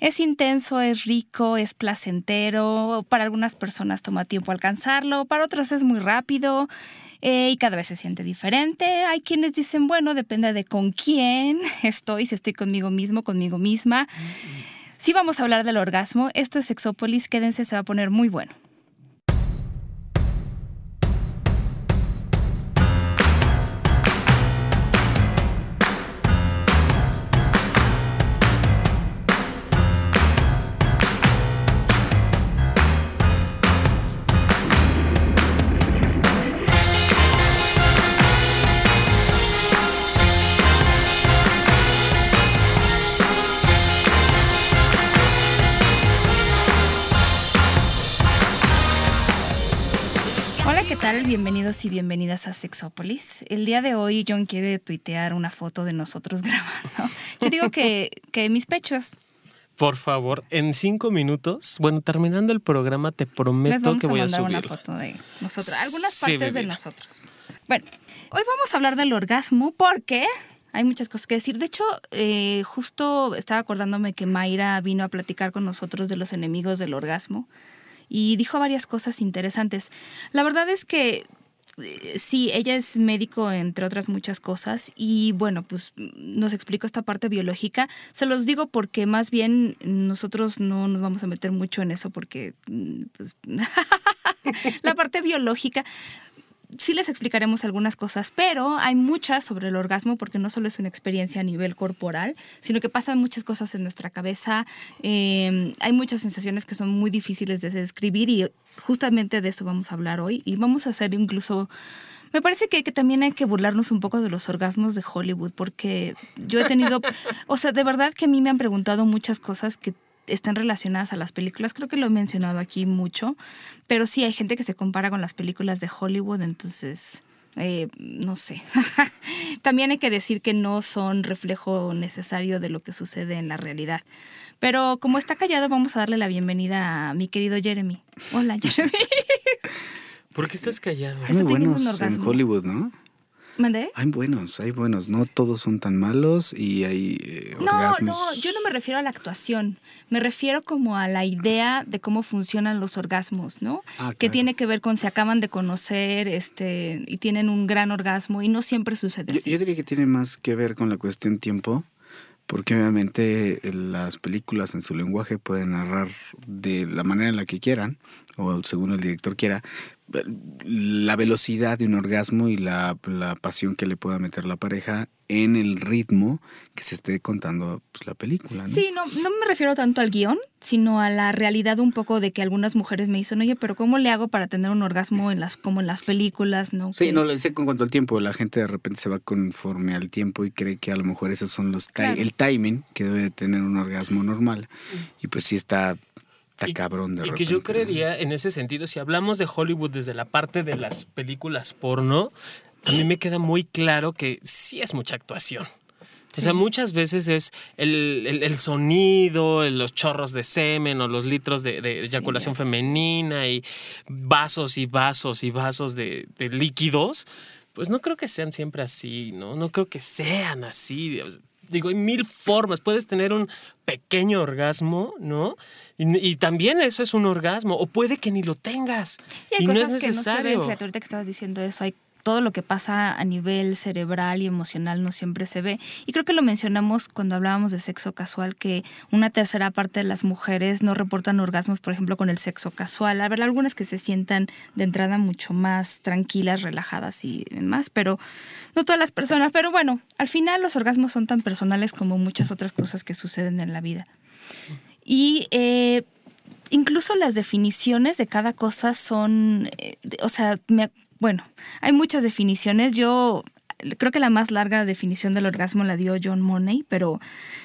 Es intenso, es rico, es placentero. Para algunas personas toma tiempo alcanzarlo, para otros es muy rápido eh, y cada vez se siente diferente. Hay quienes dicen, bueno, depende de con quién estoy, si estoy conmigo mismo, conmigo misma. Si vamos a hablar del orgasmo, esto es Sexópolis, quédense, se va a poner muy bueno. Bienvenidos y bienvenidas a Sexópolis. El día de hoy John quiere tuitear una foto de nosotros grabando. Yo digo que, que mis pechos. Por favor, en cinco minutos, bueno, terminando el programa, te prometo que voy a, subir una foto de nosotros, algunas partes de nosotros. Bueno, hoy vamos a hablar del orgasmo porque hay muchas cosas que decir. De hecho, eh, justo estaba acordándome que Mayra vino a platicar con nosotros de los enemigos del orgasmo y dijo varias cosas interesantes. La verdad es que sí, ella es médico, entre otras muchas cosas, y bueno, pues nos explicó esta parte biológica. Se los digo porque más bien nosotros no nos vamos a meter mucho en eso porque mm, pues, la parte biológica sí les explicaremos algunas cosas, pero hay muchas sobre el orgasmo porque no solo es una experiencia a nivel corporal, sino que pasan muchas cosas en nuestra cabeza. Em, hay muchas sensaciones que son muy difíciles de describir y justamente de eso vamos a hablar hoy y vamos a hacer incluso... Me parece que, que, también hay que burlarnos un poco de los orgasmos de Hollywood, porque yo he tenido, o sea, de verdad que a mí me han preguntado muchas cosas que están relacionadas a las películas. Creo que lo he mencionado aquí mucho, pero sí hay gente que se compara con las películas de Hollywood, entonces... Eh, no sé. También hay que decir que no son reflejo necesario de lo que sucede en la realidad. Pero como está callado, vamos a darle la bienvenida a mi querido Jeremy. Hola, Jeremy. ¿Por qué estás callado? Muy buenos en Hollywood, ¿no? ¿Mandé? Hay buenos, hay buenos. No todos son tan malos y hay eh, orgasmos. No, no, yo no me refiero a la actuación. Me refiero como a la idea de cómo funcionan los orgasmos, ¿no? Ah, que tiene que ver con se acaban de conocer este, y tienen un gran orgasmo y no siempre sucede yo, Yo diría que tiene más que ver con la cuestión tiempo porque obviamente eh, las películas en su lenguaje pueden narrar de la manera en la que quieran o según el director quiera, la velocidad de un orgasmo y la, pasión que le pueda meter la pareja en el ritmo que se esté contando pues, la película. ¿no? Sí, no, no me refiero tanto al guion, sino a la realidad un poco de que algunas mujeres me dicen, oye, pero ¿cómo le hago para tener un orgasmo en las, como en las películas? ¿no? Sí, no, le sé con cuanto al tiempo, la gente de repente se va conforme al tiempo y cree que a lo mejor esos son los el timing que debe tener un orgasmo normal. Y pues sí está y, cabrón de Y que yo creería, en ese sentido, si hablamos de Hollywood desde la parte de las películas porno, a mí me queda muy claro que sí es mucha actuación. O sea, muchas veces es el, sonido, los chorros de semen o los litros de, eyaculación femenina y vasos y vasos y vasos de, de, líquidos. Pues no creo que sean siempre así, ¿no? No creo que sean así digo, hay mil formas. Puedes tener un pequeño orgasmo, ¿no? Y, también eso es un orgasmo. O puede que ni lo tengas. Y, no es necesario. Que no se ven, ahorita que estabas diciendo eso, hay todo lo que pasa a nivel cerebral y emocional no siempre se ve. Y creo que lo mencionamos cuando hablábamos de sexo casual, que una tercera parte de las mujeres no reportan orgasmos, por ejemplo, con el sexo casual. A ver, algunas que se sientan de entrada mucho más tranquilas, relajadas y demás, pero no todas las personas. Pero bueno, al final los orgasmos son tan personales como muchas otras cosas que suceden en la vida. Y eh, incluso las definiciones de cada cosa son, eh, o sea, me bueno, hay muchas definiciones. Yo creo que la más larga definición del orgasmo la dio John Money, pero,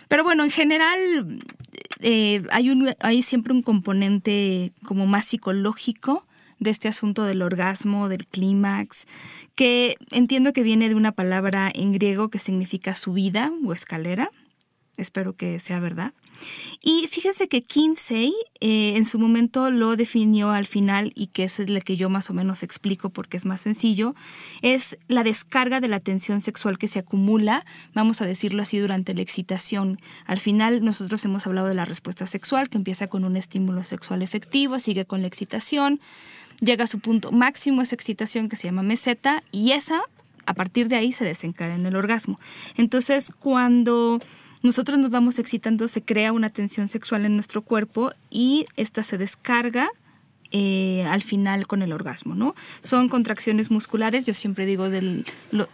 pero bueno, en general eh, hay, un, hay siempre un componente como más psicológico de este asunto del orgasmo, del clímax, que entiendo que viene de una palabra en griego que significa subida o escalera. Espero que sea verdad. Y fíjense que Kinsey eh, en su momento lo definió al final y que esa es la que yo más o menos explico porque es más sencillo, es la descarga de la tensión sexual que se acumula, vamos a decirlo así, durante la excitación. Al final nosotros hemos hablado de la respuesta sexual que empieza con un estímulo sexual efectivo, sigue con la excitación, llega a su punto máximo esa excitación que se llama meseta y esa, a partir de ahí se desencadena el orgasmo. Entonces cuando nosotros nos vamos excitando, se crea una tensión sexual en nuestro cuerpo y esta se descarga eh, al final con el orgasmo, ¿no? Son contracciones musculares, yo siempre digo del, lo,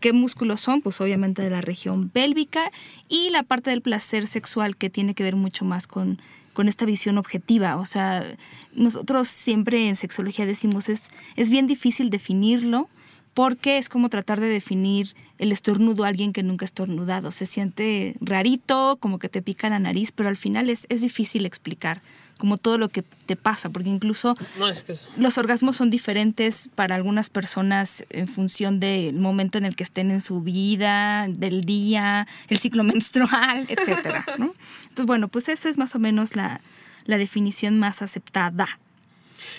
qué músculos son, pues obviamente de la región pélvica y la parte del placer sexual que tiene que ver mucho más con, con esta visión objetiva. O sea, nosotros siempre en sexología decimos es, es bien difícil definirlo porque es como tratar de definir el estornudo a alguien que nunca ha estornudado. Se siente rarito, como que te pica la nariz, pero al final es, es difícil explicar como todo lo que te pasa, porque incluso los orgasmos son diferentes para algunas personas en función del momento en el que estén en su vida, del día, el ciclo menstrual, etc. Entonces, bueno, pues eso es más o menos la, la definición más aceptada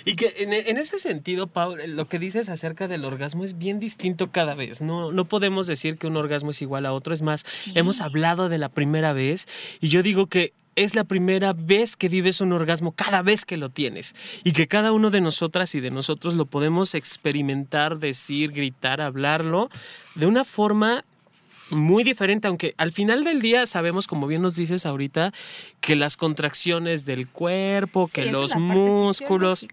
y que en, ese sentido, Paul, lo que dices acerca del orgasmo es bien distinto cada vez. No, no podemos decir que un orgasmo es igual a otro. Es más, hemos hablado de la primera vez y yo digo que es la primera vez que vives un orgasmo cada vez que lo tienes y que cada uno de nosotras y de nosotros lo podemos experimentar, decir, gritar, hablarlo de una forma muy diferente, aunque al final del día sabemos, como bien nos dices ahorita, que las contracciones del cuerpo, que los músculos,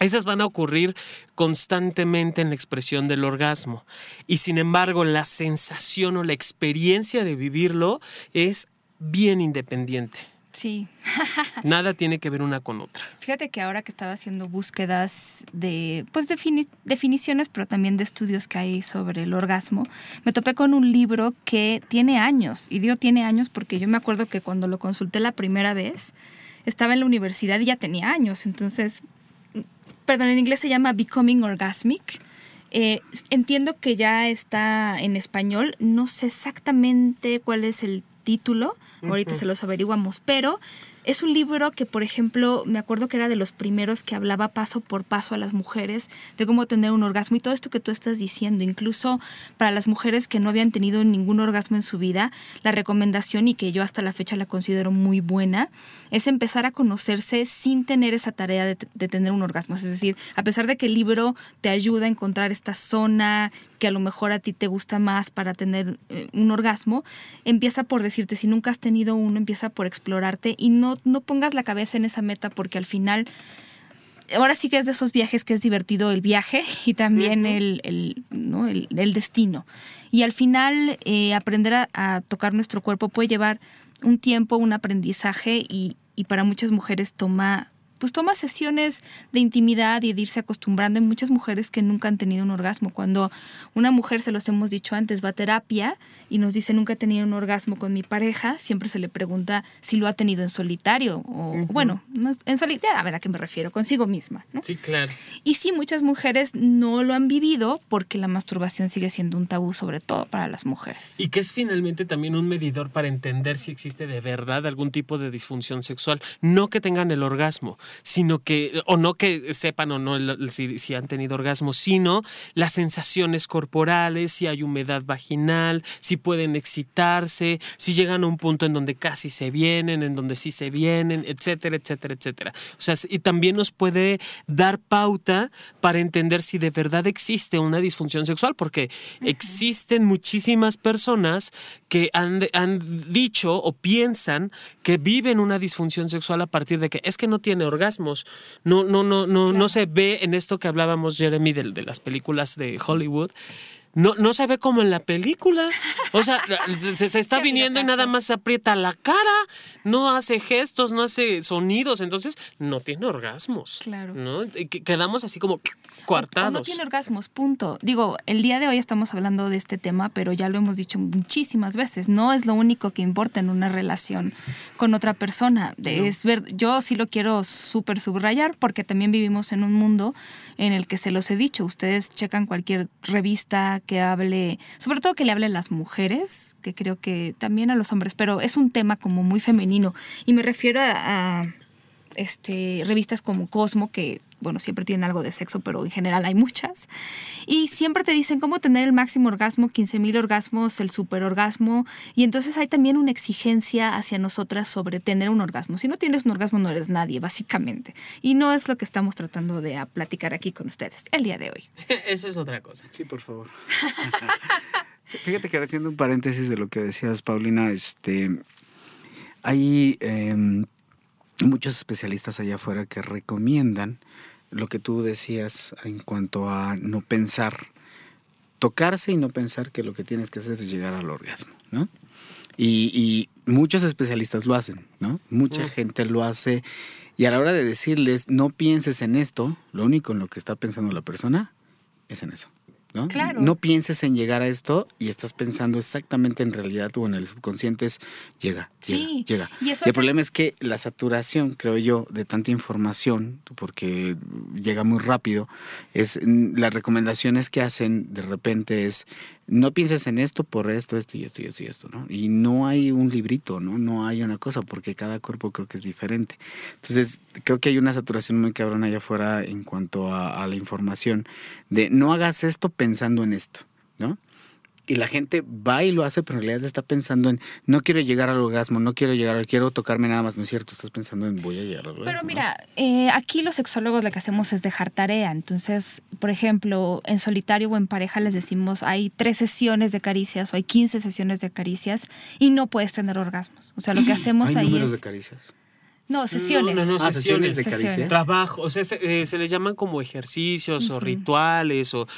esas van a ocurrir constantemente en la expresión del orgasmo. Y sin embargo, la sensación o la experiencia de vivirlo es bien independiente. Sí. Nada tiene que ver una con otra. Fíjate que ahora que estaba haciendo búsquedas de pues definiciones, pero también de estudios que hay sobre el orgasmo, me topé con un libro que tiene años. Y digo tiene años porque yo me acuerdo que cuando lo consulté la primera vez, estaba en la universidad y ya tenía años. Entonces, perdón, en inglés se llama Becoming Orgasmic. Eh, entiendo que ya está en español. No sé exactamente cuál es el título, ahorita se los averiguamos, pero es un libro que, por ejemplo, me acuerdo que era de los primeros que hablaba paso por paso a las mujeres de cómo tener un orgasmo y todo esto que tú estás diciendo, incluso para las mujeres que no habían tenido ningún orgasmo en su vida, la recomendación y que yo hasta la fecha la considero muy buena, es empezar a conocerse sin tener esa tarea de, tener un orgasmo. Es decir, a pesar de que el libro te ayuda a encontrar esta zona que a lo mejor a ti te gusta más para tener eh, un orgasmo, empieza por decirte, si nunca has tenido uno, empieza por explorarte y no no, pongas la cabeza en esa meta porque al final ahora sí que es de esos viajes que es divertido el viaje y también el, el, destino. Y al final eh, aprender a, tocar nuestro cuerpo puede llevar un tiempo, un aprendizaje y, y para muchas mujeres toma pues toma sesiones de intimidad y de irse acostumbrando. Hay muchas mujeres que nunca han tenido un orgasmo. Cuando una mujer, se los hemos dicho antes, va a terapia y nos dice nunca he tenido un orgasmo con mi pareja, siempre se le pregunta si lo ha tenido en solitario o, bueno, en solitario, a ver a qué me refiero, consigo misma. ¿no? Sí, claro. Y sí, muchas mujeres no lo han vivido porque la masturbación sigue siendo un tabú, sobre todo para las mujeres. Y que es finalmente también un medidor para entender si existe de verdad algún tipo de disfunción sexual. No que tengan el orgasmo, sino que, o no que sepan o no si, han tenido orgasmo, sino las sensaciones corporales, si hay humedad vaginal, si pueden excitarse, si llegan a un punto en donde casi se vienen, en donde sí se vienen, etcétera, etcétera, etcétera. O sea, y también nos puede dar pauta para entender si de verdad existe una disfunción sexual, porque existen muchísimas personas que han, han dicho o piensan que viven una disfunción sexual a partir de que es que no tiene orgasmo no, no, no, no, no se ve en esto que hablábamos, Jeremy, de, de las películas de Hollywood no, no se ve como en la película. O sea, se, está viniendo y nada más se aprieta la cara, no hace gestos, no hace sonidos, entonces no tiene orgasmos. Claro. ¿no? Quedamos así como coartados. no tiene orgasmos, punto. Digo, el día de hoy estamos hablando de este tema, pero ya lo hemos dicho muchísimas veces. No es lo único que importa en una relación con otra persona. Es ver, yo sí lo quiero súper subrayar porque también vivimos en un mundo en el que se los he dicho. Ustedes checan cualquier revista que hable, sobre todo que le hable a las mujeres, que creo que también a los hombres, pero es un tema como muy femenino. Y me refiero a, a este, revistas como Cosmo, que bueno, siempre tienen algo de sexo, pero en general hay muchas. Y siempre te dicen cómo tener el máximo orgasmo, 15.000 orgasmos, el superorgasmo. Y entonces hay también una exigencia hacia nosotras sobre tener un orgasmo. Si no tienes un orgasmo no eres nadie, básicamente. Y no es lo que estamos tratando de platicar aquí con ustedes el día de hoy. Eso es otra cosa. Sí, por favor. Fíjate que haciendo un paréntesis de lo que decías, Paulina, este, hay muchos especialistas allá afuera que recomiendan lo que tú decías en cuanto a no pensar, tocarse y no pensar que lo que tienes que hacer es llegar al orgasmo, ¿no? Y, muchos especialistas lo hacen, ¿no? Mucha mm. gente lo hace y a la hora de decirles no pienses en esto, lo único en lo que está pensando la persona es en eso. ¿No? No pienses en llegar a esto y estás pensando exactamente en realidad o en el subconsciente es llega, llega, llega. Y, el problema es que la saturación, creo yo, de tanta información, porque llega muy rápido, es las recomendaciones que hacen de repente es no pienses en esto por esto, esto y esto y esto y esto, ¿no? Y no hay un librito, ¿no? No hay una cosa, porque cada cuerpo creo que es diferente. Entonces, creo que hay una saturación muy cabrona allá afuera en cuanto a, a la información de no hagas esto pensando en esto, ¿no? Y la gente va y lo hace, pero en realidad está pensando en no quiero llegar al orgasmo, no quiero llegar, quiero tocarme nada más, no es cierto, estás pensando en voy a llegar al orgasmo. Pero mira, eh, aquí los sexólogos lo que hacemos es dejar tarea, entonces, por ejemplo, en solitario o en pareja les decimos hay tres sesiones de caricias o hay 15 sesiones de caricias y no puedes tener orgasmos. O sea, lo que hacemos ¿Hay ahí números de caricias? No, sesiones. No, no, ah, sesiones, de caricia. Trabajo, o sea, se, eh, les llaman como ejercicios o rituales o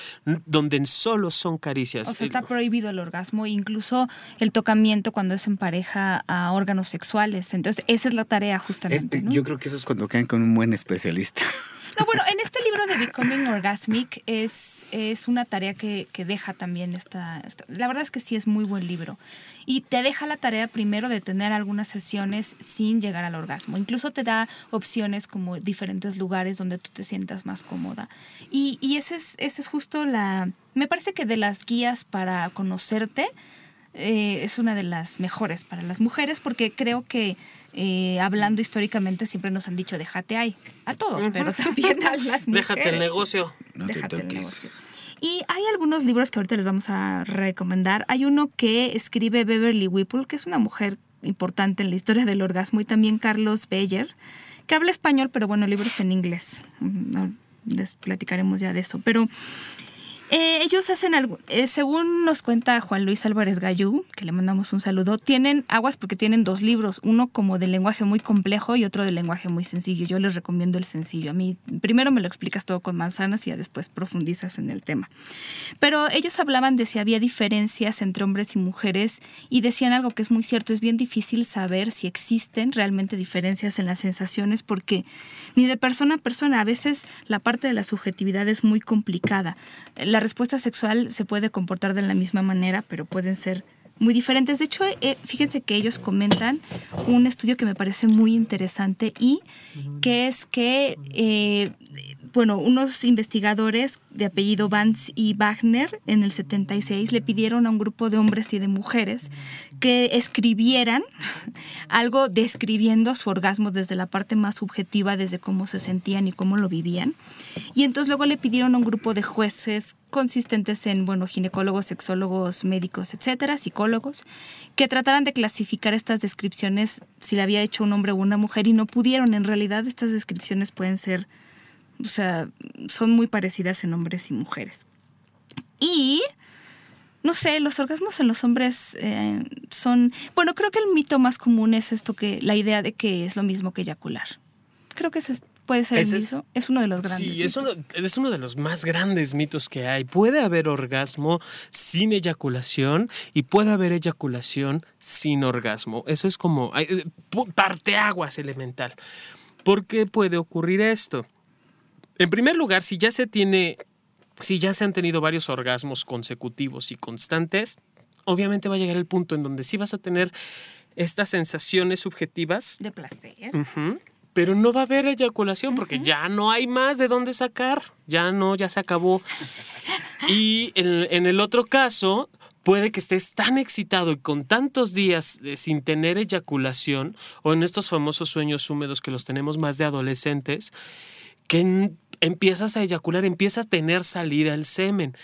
donde solo son caricias. O sea, está prohibido el orgasmo, incluso el tocamiento cuando es en pareja a órganos sexuales. Entonces, esa es la tarea justamente. Yo creo que eso es cuando caen con un buen especialista. No, bueno, en este libro de Becoming Orgasmic es, es una tarea que, deja también esta, La verdad es que sí es muy buen libro. Y te deja la tarea primero de tener algunas sesiones sin llegar al orgasmo. Incluso te da opciones como diferentes lugares donde tú te sientas más cómoda. Y, y ese, es, ese es justo la... Me parece que de las guías para conocerte eh, es una de las mejores para las mujeres porque creo que eh, hablando históricamente siempre nos han dicho déjate ahí, a todos, pero también a las mujeres. Déjate el negocio. déjate el negocio. Y hay algunos libros que ahorita les vamos a recomendar. Hay uno que escribe Beverly Whipple, que es una mujer importante en la historia del orgasmo, y también Carlos Beyer, que habla español, pero bueno, el libro está en inglés. Mm, les platicaremos ya de eso. Pero eh, ellos hacen algo, eh, según nos cuenta Juan Luis Álvarez Gallú, que le mandamos un saludo, tienen aguas porque tienen dos libros, uno como de lenguaje muy complejo y otro de lenguaje muy sencillo. Yo les recomiendo el sencillo. A mí primero me lo explicas todo con manzanas y ya después profundizas en el tema. Pero ellos hablaban de si había diferencias entre hombres y mujeres y decían algo que es muy cierto, es bien difícil saber si existen realmente diferencias en las sensaciones porque ni de persona a persona, a veces la parte de la subjetividad es muy complicada. La respuesta sexual se puede comportar de la misma manera, pero pueden ser muy diferentes. De hecho, eh, fíjense que ellos comentan un estudio que me parece muy interesante y que es que, eh, bueno, unos investigadores de apellido Vance y Wagner en el 76 le pidieron a un grupo de hombres y de mujeres que escribieran algo describiendo su orgasmo desde la parte más subjetiva, desde cómo se sentían y cómo lo vivían. Y entonces luego le pidieron a un grupo de jueces consistentes en, bueno, ginecólogos, sexólogos, médicos, etcétera, psicólogos, que trataran de clasificar estas descripciones si la había hecho un hombre o una mujer y no pudieron. En realidad estas descripciones pueden ser, o sea, son muy parecidas en hombres y mujeres. Y no sé, los orgasmos en los hombres eh, son, bueno, creo que el mito más común es esto que la idea de que es lo mismo que eyacular. Creo que es, puede ser el mito. Es, uno de los grandes. Sí, es uno, es uno de los más grandes mitos que hay. Puede haber orgasmo sin eyaculación y puede haber eyaculación sin orgasmo. Eso es como eh, parteaguas elemental. ¿Por qué puede ocurrir esto? En primer lugar, si ya se tiene si ya se han tenido varios orgasmos consecutivos y constantes, obviamente va a llegar el punto en donde sí vas a tener estas sensaciones subjetivas. De placer. pero no va a haber eyaculación porque ya no hay más de dónde sacar. Ya no, ya se acabó. Y en, el otro caso, puede que estés tan excitado y con tantos días sin tener eyaculación o en estos famosos sueños húmedos que los tenemos más de adolescentes, que empiezas a eyacular, empieza a tener salida el semen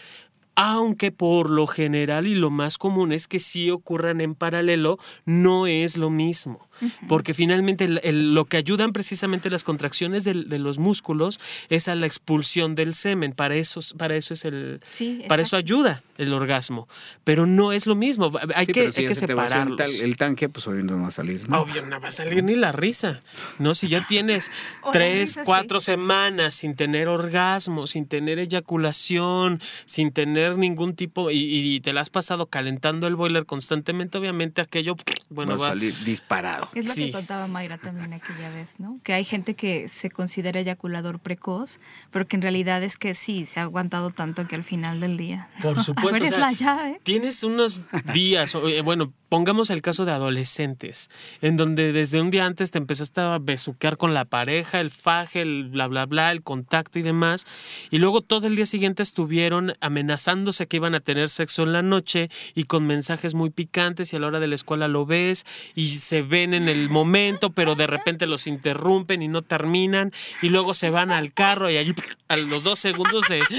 aunque por lo general y lo más común es que sí ocurran en paralelo, no es lo mismo. Porque finalmente lo que ayudan precisamente las contracciones de, los músculos es a la expulsión del semen. Para eso, para eso es el. para eso ayuda el orgasmo. Pero no es lo mismo. Hay que, hay que separarlos. El, tanque, pues obviamente no va a salir. ¿no? Obvio, no va a salir ni la risa. No, si ya tienes tres, cuatro semanas sin tener orgasmo, sin tener eyaculación, sin tener ningún tipo. Y, te la has pasado calentando el boiler constantemente, obviamente aquello. Bueno, va a salir disparado. Es lo que contaba Mayra también aquella vez, ¿no? Que hay gente que se considera eyaculador precoz, pero que en realidad es que sí, se ha aguantado tanto que al final del día. Por supuesto. ¿eh? Tienes unos días, eh, bueno, pongamos el caso de adolescentes, en donde desde un día antes te empezaste a besuquear con la pareja, el faje, el bla, bla, bla, el contacto y demás, y luego todo el día siguiente estuvieron amenazándose que iban a tener sexo en la noche y con mensajes muy picantes y a la hora de la escuela lo ves y se ven en el momento, pero de repente los interrumpen y no terminan y luego se van al carro y allí a los dos segundos de...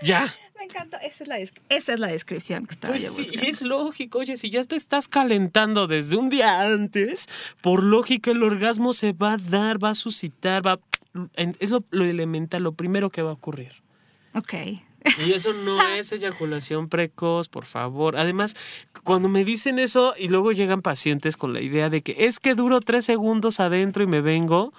Ya, me encanta. Esa es la, esa es la descripción que estaba pues sí, es lógico. Oye, si ya te estás calentando desde un día antes, por lógica el orgasmo se va a dar, va a suscitar, va es lo, lo elemental, lo primero que va a ocurrir. Ok. Y eso no es eyaculación precoz, por favor. Además, cuando me dicen eso y luego llegan pacientes con la idea de que es que duro tres segundos adentro y me vengo,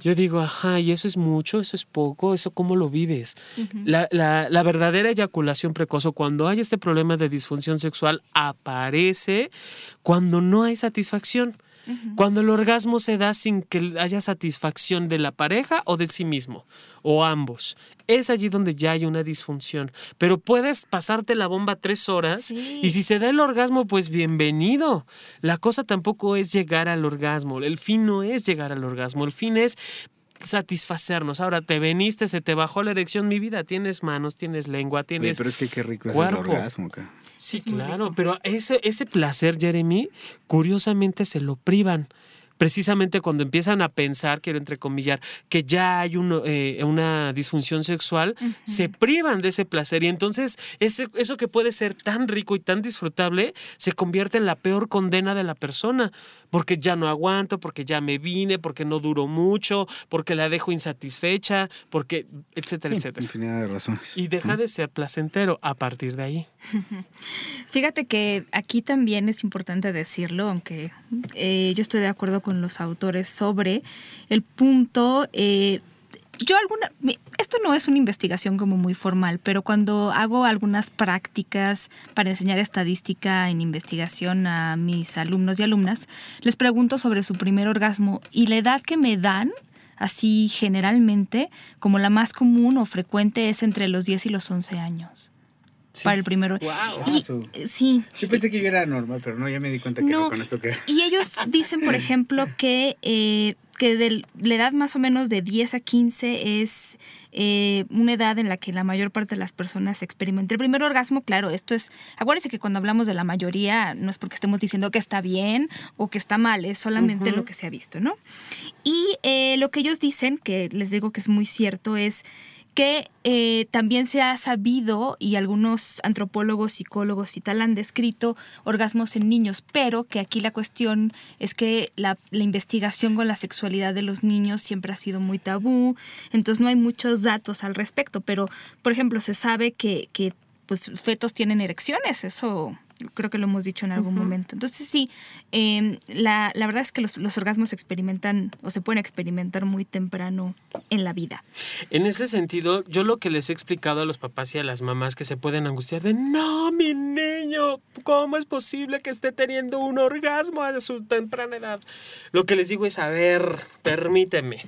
yo digo, ajá, ¿y eso es mucho? ¿Eso es poco? ¿Eso cómo lo vives? la, la, la, verdadera eyaculación precoz o cuando hay este problema de disfunción sexual aparece cuando no hay satisfacción. Cuando el orgasmo se da sin que haya satisfacción de la pareja o de sí mismo, o ambos. Es allí donde ya hay una disfunción. Pero puedes pasarte la bomba tres horas y si se da el orgasmo, pues bienvenido. La cosa tampoco es llegar al orgasmo. El fin no es llegar al orgasmo. El fin es satisfacernos. Ahora te veniste, se te bajó la erección, mi vida, tienes manos, tienes lengua, tienes. pero es que qué rico es el orgasmo acá. Sí, claro, pero ese, ese placer, Jeremy, curiosamente se lo privan. Precisamente cuando empiezan a pensar, quiero entrecomillar, que ya hay eh, una disfunción sexual, se privan de ese placer. Y entonces ese, eso que puede ser tan rico y tan disfrutable se convierte en la peor condena de la persona, porque ya no aguanto, porque ya me vine, porque no duró mucho, porque la dejo insatisfecha, porque, etcétera, etcétera. Infinidad de razones. Y deja de ser placentero a partir de ahí. Fíjate que aquí también es importante decirlo, aunque eh, yo estoy de acuerdo con los autores sobre el punto... Eh, yo alguna, esto no es una investigación como muy formal, pero cuando hago algunas prácticas para enseñar estadística en investigación a mis alumnos y alumnas, les pregunto sobre su primer orgasmo y la edad que me dan, así generalmente, como la más común o frecuente es entre los 10 y los 11 años. Para el primero. Wow. sí. Yo pensé que yo era normal, pero no, ya me di cuenta que no, con esto que. Y ellos dicen, por ejemplo, que eh, que de la edad más o menos de 10 a 15 es eh, una edad en la que la mayor parte de las personas experimentan. El primer orgasmo, claro, esto es, acuérdense que cuando hablamos de la mayoría no es porque estemos diciendo que está bien o que está mal, es solamente lo que se ha visto, ¿no? Y eh, lo que ellos dicen, que les digo que es muy cierto, es que eh, también se ha sabido y algunos antropólogos, psicólogos y tal han descrito orgasmos en niños, pero que aquí la cuestión es que la, investigación con la sexualidad de los niños siempre ha sido muy tabú, entonces no hay muchos datos al respecto, pero por ejemplo se sabe que, que pues, fetos tienen erecciones, eso creo que lo hemos dicho en algún momento. Entonces sí, em, la, la, verdad es que los, los, orgasmos se experimentan o se pueden experimentar muy temprano en la vida. En ese sentido, yo lo que les he explicado a los papás y a las mamás que se pueden angustiar de, no, mi niño, ¿cómo es posible que esté teniendo un orgasmo a su temprana edad? Lo que les digo es, a ver, permíteme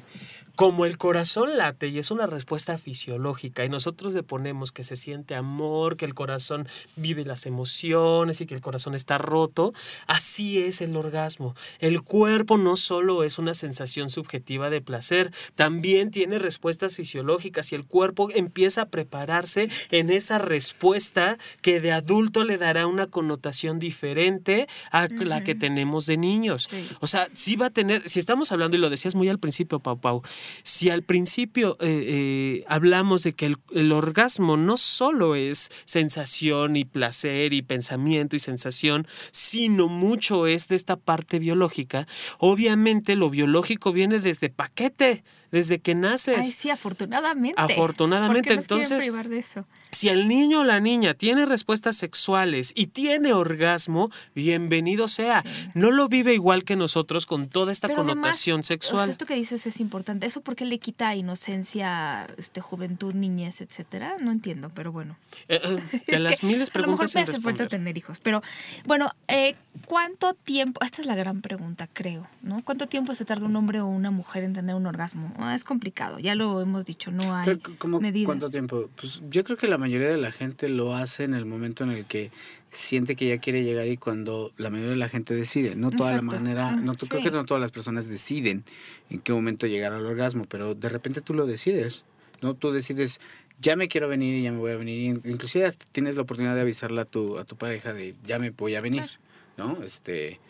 como el corazón late y es una respuesta fisiológica y nosotros le ponemos que se siente amor, que el corazón vive las emociones y que el corazón está roto, así es el orgasmo. El cuerpo no solo es una sensación subjetiva de placer, también tiene respuestas fisiológicas y el cuerpo empieza a prepararse en esa respuesta que de adulto le dará una connotación diferente a la que tenemos de niños. O sea, si va a tener, si estamos hablando, y lo decías muy al principio, Pau Pau, si al principio eh, eh, hablamos de que el, el, orgasmo no solo es sensación y placer y pensamiento y sensación, sino mucho es de esta parte biológica, obviamente lo biológico viene desde paquete desde que naces. Ay, sí, afortunadamente. Afortunadamente, entonces. Privar de eso? Si el niño o la niña tiene respuestas sexuales y tiene orgasmo, bienvenido sea. No lo vive igual que nosotros con toda esta connotación sexual. esto que dices es importante. ¿Eso por qué le quita inocencia, este, juventud, niñez, etcétera? No entiendo, pero bueno. Eh, eh, de las miles preguntas. A lo mejor me hace falta tener hijos. Pero bueno, eh, ¿cuánto tiempo? Esta es la gran pregunta, creo, ¿no? ¿Cuánto tiempo se tarda un hombre o una mujer en tener un orgasmo? Ah, es complicado, ya lo hemos dicho, no hay medidas. ¿Cuánto tiempo? Pues yo creo que la mayoría de la gente lo hace en el momento en el que siente que ya quiere llegar y cuando la mayoría de la gente decide. No toda la manera, no creo que no todas las personas deciden en qué momento llegar al orgasmo, pero de repente tú lo decides. ¿no? Tú decides, ya me quiero venir y ya me voy a venir. Inclusive hasta tienes la oportunidad de avisarle a tu, a tu pareja de ya me voy a venir, ¿no? Este,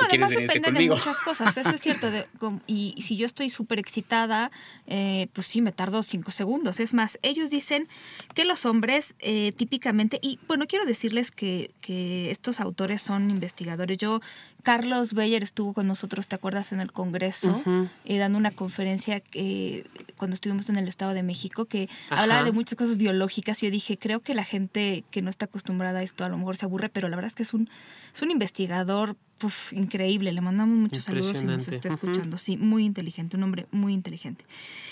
no, además depende de muchas cosas, eso es cierto. y, si yo estoy súper excitada, eh, pues sí, me tardo cinco segundos. Es más, ellos dicen que los hombres eh, típicamente, y bueno, quiero decirles que, que, estos autores son investigadores. Yo, Carlos Beyer estuvo con nosotros, ¿te acuerdas? En el Congreso, eh, dando una conferencia que, cuando estuvimos en el Estado de México, que hablaba de muchas cosas biológicas. Y yo dije, creo que la gente que no está acostumbrada a esto a lo mejor se aburre, pero la verdad es que es un, es un investigador increíble, le mandamos muchos saludos si nos está escuchando. Sí, muy inteligente, un hombre muy inteligente.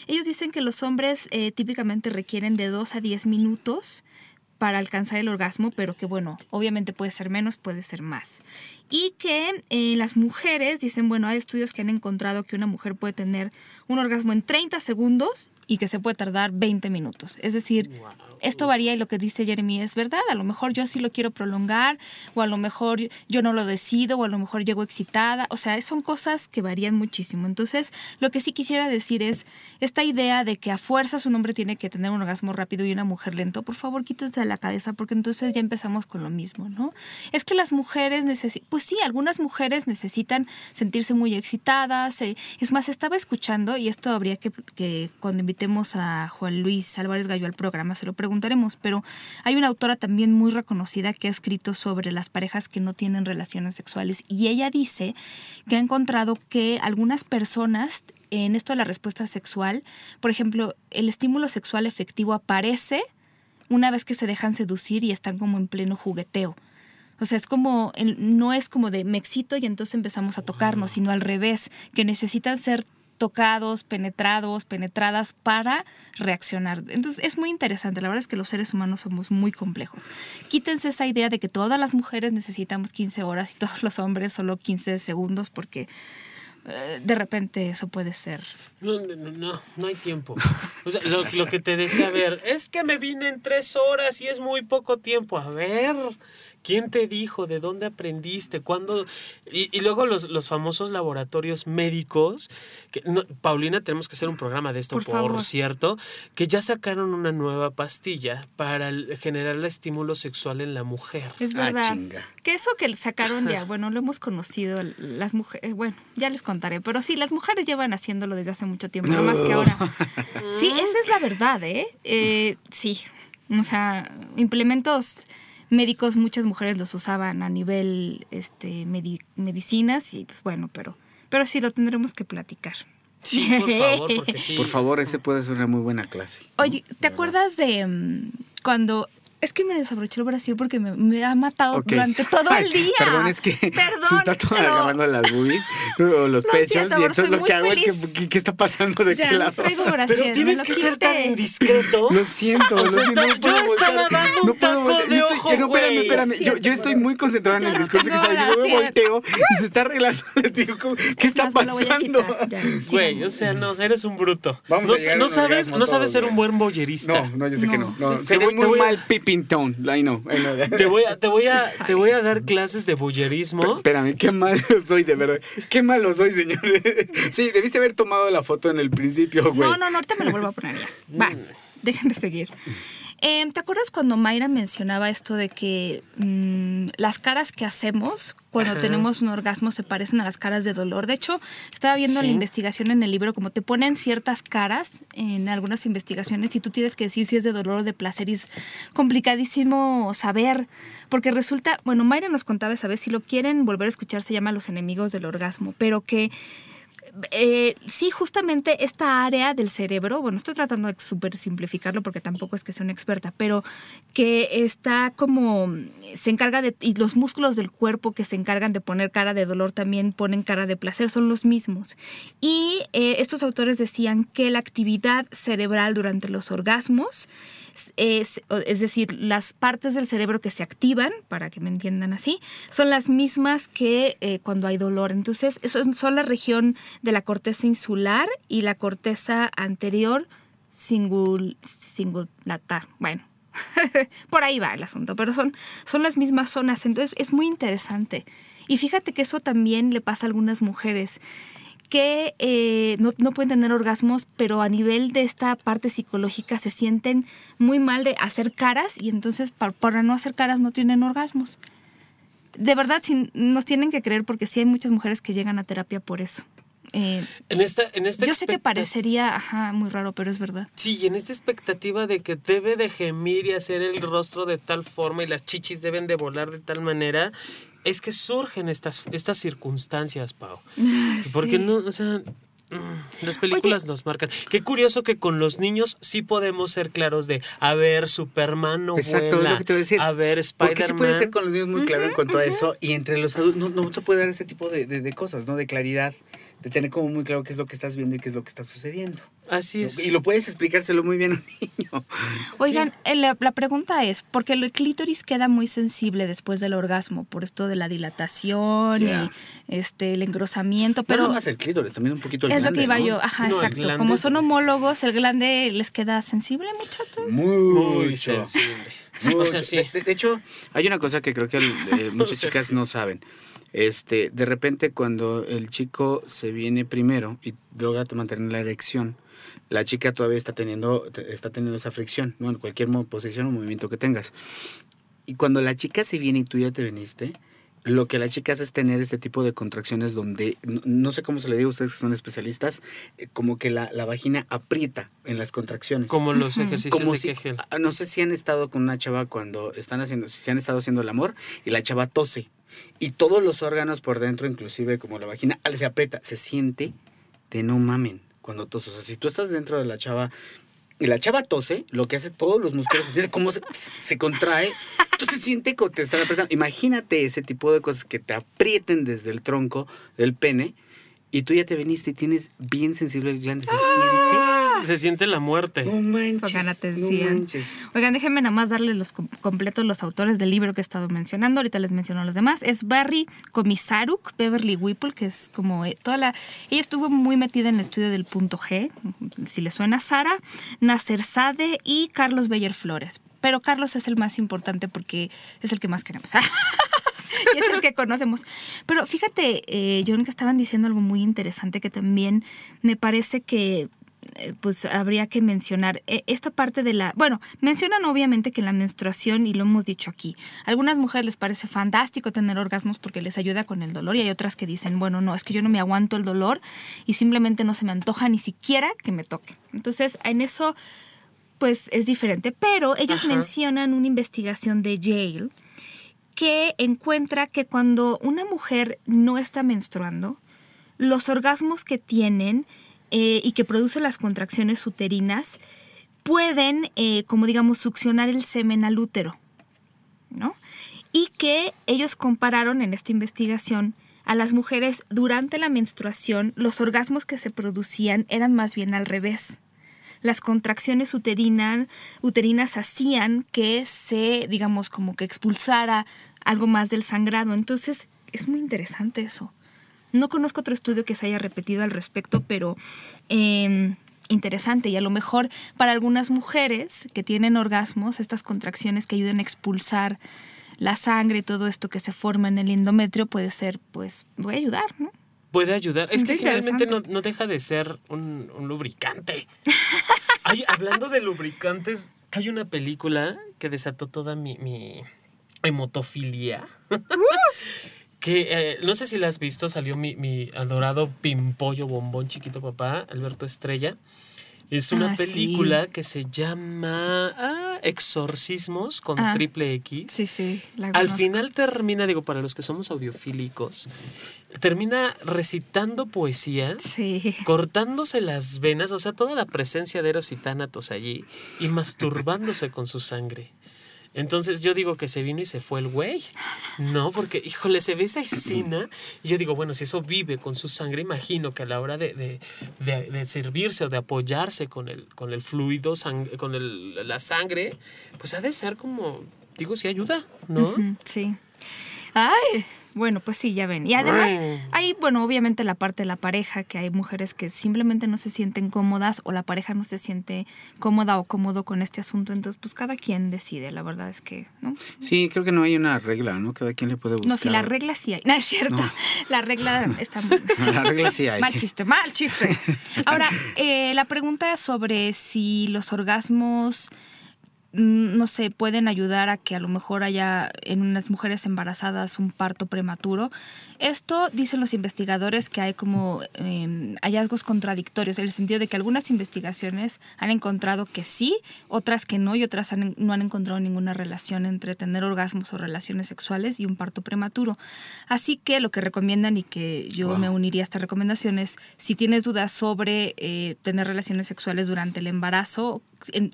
Ellos dicen que los hombres eh, típicamente requieren de 2 a 10 minutos para alcanzar el orgasmo, pero que bueno, obviamente puede ser menos, puede ser más. Y que eh, las mujeres, dicen, bueno, hay estudios que han encontrado que una mujer puede tener un orgasmo en 30 segundos y que se puede tardar 20 minutos. Es decir, esto varía y lo que dice Jeremy es verdad. A lo mejor yo sí lo quiero prolongar o a lo mejor yo no lo decido o a lo mejor llego excitada. O sea, son cosas que varían muchísimo. Entonces, lo que sí quisiera decir es esta idea de que a fuerzas un hombre tiene que tener un orgasmo rápido y una mujer lento. Por favor, quítense de la cabeza porque entonces ya empezamos con lo mismo, ¿no? Es que las mujeres necesitan, pues sí, algunas mujeres necesitan sentirse muy excitadas. Eh, es más, estaba escuchando y esto habría que, que cuando invitemos a Juan Luis Álvarez Gallo al programa se lo preguntaremos, pero hay una autora también muy reconocida que ha escrito sobre las parejas que no tienen relaciones sexuales y ella dice que ha encontrado que algunas personas en esto de la respuesta sexual, por ejemplo, el estímulo sexual efectivo aparece una vez que se dejan seducir y están como en pleno jugueteo. O sea, es como, no es como de me excito y entonces empezamos a tocarnos, sino al revés, que necesitan ser tocados, penetrados, penetradas para reaccionar. Entonces es muy interesante, la verdad es que los seres humanos somos muy complejos. Quítense esa idea de que todas las mujeres necesitamos 15 horas y todos los hombres solo 15 segundos porque eh, de repente eso puede ser. No, no, no, no hay tiempo. O sea, lo, lo, que te decía, a ver, es que me vine en tres horas y es muy poco tiempo. A ver, ¿Quién te dijo? ¿De dónde aprendiste? ¿Cuándo? Y, luego los, los, famosos laboratorios médicos. Que, Paulina, tenemos que hacer un programa de esto, por, cierto, que ya sacaron una nueva pastilla para generar el estímulo sexual en la mujer. Es ah, verdad. que eso que sacaron ya, bueno, lo hemos conocido las mujeres, bueno, ya les contaré, pero sí, las mujeres llevan haciéndolo desde hace mucho tiempo, no más que ahora. sí, esa es la verdad, ¿eh? eh sí, o sea, implementos médicos, muchas mujeres los usaban a nivel este, medicinas y pues bueno, pero, pero sí lo tendremos que platicar. Sí, por favor, porque sí. Por favor, ese puede ser una muy buena clase. Oye, ¿te acuerdas de mm, cuando Es que me desabroché el Brasil porque me, ha matado durante todo el día. Perdón, es que se está todo agarrando las boobies o los pechos y entonces lo que hago es que ¿qué, está pasando de qué lado? Pero tienes que ser tan indiscreto. Lo siento, lo siento. no yo estaba dando un taco de ojo, No, espérame, espérame. Yo, yo, estoy muy concentrado en el discurso que está diciendo. Yo me volteo y se está arreglando. Digo, ¿qué está pasando? Güey, o sea, no, eres un bruto. Vamos no, no sabes, no sabes ser un buen boyerista. No, no, yo sé que no. no. Muy mal pipi Pintón, I know. Te voy a, te voy a, te voy a dar clases de bullerismo. Espérame, qué malo soy, de verdad. Qué malo soy, señor. Sí, debiste haber tomado la foto en el principio, güey. No, no, no, ahorita me lo vuelvo a poner ya. Va, dejen de seguir. Em, ¿Te acuerdas cuando Mayra mencionaba esto de que mm, las caras que hacemos cuando tenemos un orgasmo se parecen a las caras de dolor? De hecho, estaba viendo la investigación en el libro, como te ponen ciertas caras en algunas investigaciones y tú tienes que decir si es de dolor o de placer y es complicadísimo saber, porque resulta, bueno, Mayra nos contaba esa vez, si lo quieren volver a escuchar se llama Los enemigos del orgasmo, pero que eh, sí, justamente esta área del cerebro, bueno, estoy tratando de súper simplificarlo porque tampoco es que sea una experta, pero que está como, se encarga de, y los músculos del cuerpo que se encargan de poner cara de dolor también ponen cara de placer, son los mismos. Y eh, estos autores decían que la actividad cerebral durante los orgasmos, es, es, decir, las partes del cerebro que se activan, para que me entiendan así, son las mismas que eh, cuando hay dolor. Entonces, son, son la región de la corteza insular y la corteza anterior singul, singulata. Bueno, por ahí va el asunto, pero son, son las mismas zonas. Entonces, es muy interesante. Y fíjate que eso también le pasa a algunas mujeres que eh, no, pueden tener orgasmos, pero a nivel de esta parte psicológica se sienten muy mal de hacer caras y entonces para, no hacer caras no tienen orgasmos. De verdad, nos tienen que creer porque sí hay muchas mujeres que llegan a terapia por eso. Eh, en esta, en esta yo sé que parecería muy raro, pero es verdad. Sí, y en esta expectativa de que debe de gemir y hacer el rostro de tal forma y las chichis deben de volar de tal manera, es que surgen estas, estas circunstancias, Pau. Porque no, o sea, mm, las películas nos marcan. Qué curioso que con los niños sí podemos ser claros de, a ver, Superman no Exacto, es lo que te voy a decir. A ver, Spider-Man. Porque sí puede ser con los niños muy claro en cuanto a eso. Y entre los adultos no, se puede dar ese tipo de, de cosas, ¿no? De claridad de tener como muy claro qué es lo que estás viendo y qué es lo que está sucediendo. Así es. Y lo puedes explicárselo muy bien a un niño. Oigan, eh, la, pregunta es, porque el clítoris queda muy sensible después del orgasmo, por esto de la dilatación y este, el engrosamiento, pero... No, no más el clítoris, también un poquito el Es lo que iba yo, ajá, exacto. Como son homólogos, el glande les queda sensible, muchachos. Muy, sensible. o sea, sí. de, hecho, hay una cosa que creo que eh, muchas chicas no saben. Este, de repente cuando el chico se viene primero y logra mantener la erección, la chica todavía está teniendo, está teniendo esa fricción, ¿no? En cualquier posición o movimiento que tengas. Y cuando la chica se viene y tú ya te viniste, lo que la chica hace es tener este tipo de contracciones donde, no, sé cómo se le diga a ustedes que son especialistas, eh, como que la, vagina aprieta en las contracciones. Como los ejercicios de Kegel. Ah, no sé si han estado con una chava cuando están haciendo, si han estado haciendo el amor y la chava tose y todos los órganos por dentro, inclusive como la vagina, se aprieta, se siente de no mamen cuando toses. O sea, si tú estás dentro de la chava y la chava tose, lo que hace todos los músculos se siente como se, contrae, entonces se siente como te están apretando. Imagínate ese tipo de cosas que te aprieten desde el tronco del pene y tú ya te viniste y tienes bien sensible el glande, se siente se siente la muerte. No manches. Oigan, atención. Oigan, déjenme nada más darles los completos los autores del libro que he estado mencionando. Ahorita les menciono los demás. Es Barry Komisaruk, Beverly Whipple, que es como eh, toda la. Ella estuvo muy metida en el estudio del punto G, si le suena Sara, Nasser Sade y Carlos Beyer Flores. Pero Carlos es el más importante porque es el que más queremos. y es el que conocemos. Pero fíjate, eh, John, que estaban diciendo algo muy interesante que también me parece que pues habría que mencionar eh, esta parte de la, bueno, mencionan obviamente que la menstruación, y lo hemos dicho aquí, a algunas mujeres les parece fantástico tener orgasmos porque les ayuda con el dolor y hay otras que dicen, bueno, no, es que yo no me aguanto el dolor y simplemente no se me antoja ni siquiera que me toque. Entonces, en eso, pues es diferente, pero ellos mencionan una investigación de Yale que encuentra que cuando una mujer no está menstruando, los orgasmos que tienen eh, y que produce las contracciones uterinas, pueden, eh, como digamos, succionar el semen al útero, ¿no? Y que ellos compararon en esta investigación a las mujeres durante la menstruación, los orgasmos que se producían eran más bien al revés. Las contracciones uterinas, uterinas hacían que se, digamos, como que expulsara algo más del sangrado. Entonces, es muy interesante eso. No conozco otro estudio que se haya repetido al respecto, pero em, interesante. Y a lo mejor para algunas mujeres que tienen orgasmos, estas contracciones que ayudan a expulsar la sangre y todo esto que se forma en el endometrio puede ser, pues, voy a ayudar, ¿no? Puede ayudar. Es que finalmente no, deja de ser un, lubricante. hablando de lubricantes, hay una película que desató toda mi, mi hemotofilia. Que eh, no sé si la has visto, salió mi, mi adorado pimpollo bombón chiquito papá, Alberto Estrella. Es una ah, película que se llama ah, Exorcismos con ah. triple X. Sí, sí. Al final termina, digo, para los que somos audiofílicos, termina recitando poesía, cortándose las venas, o sea, toda la presencia de Eros y Tánatos allí, y masturbándose con su sangre. Entonces yo digo que se vino y se fue el güey. No, porque, híjole, se ve esa escena. Y yo digo, bueno, si eso vive con su sangre, imagino que a la hora de, servirse o de apoyarse con el, con el fluido, con el, la sangre, pues ha de ser como, digo, si ayuda, ¿no? sí. Ay, bueno, pues sí, ya ven. Y además hay, bueno, obviamente la parte de la pareja, que hay mujeres que simplemente no se sienten cómodas o la pareja no se siente cómoda o cómodo con este asunto. Entonces, pues cada quien decide, la verdad es que, ¿no? Sí, creo que no hay una regla, ¿no? Cada quien le puede buscar. No, sí, la regla sí hay. No, es cierto. La regla está muy... la regla sí hay. Mal chiste, mal chiste. Ahora, eh, la pregunta sobre si los orgasmos Mm, no sé, pueden ayudar a que a lo mejor haya en unas mujeres embarazadas un parto prematuro. Esto dicen los investigadores que hay como em, hallazgos contradictorios, en el sentido de que algunas investigaciones han encontrado que sí, otras que no, y otras no han encontrado ninguna relación entre tener orgasmos o relaciones sexuales y un parto prematuro. Así que lo que recomiendan y que yo me uniría a esta recomendación es, si tienes dudas sobre eh, tener relaciones sexuales durante el embarazo,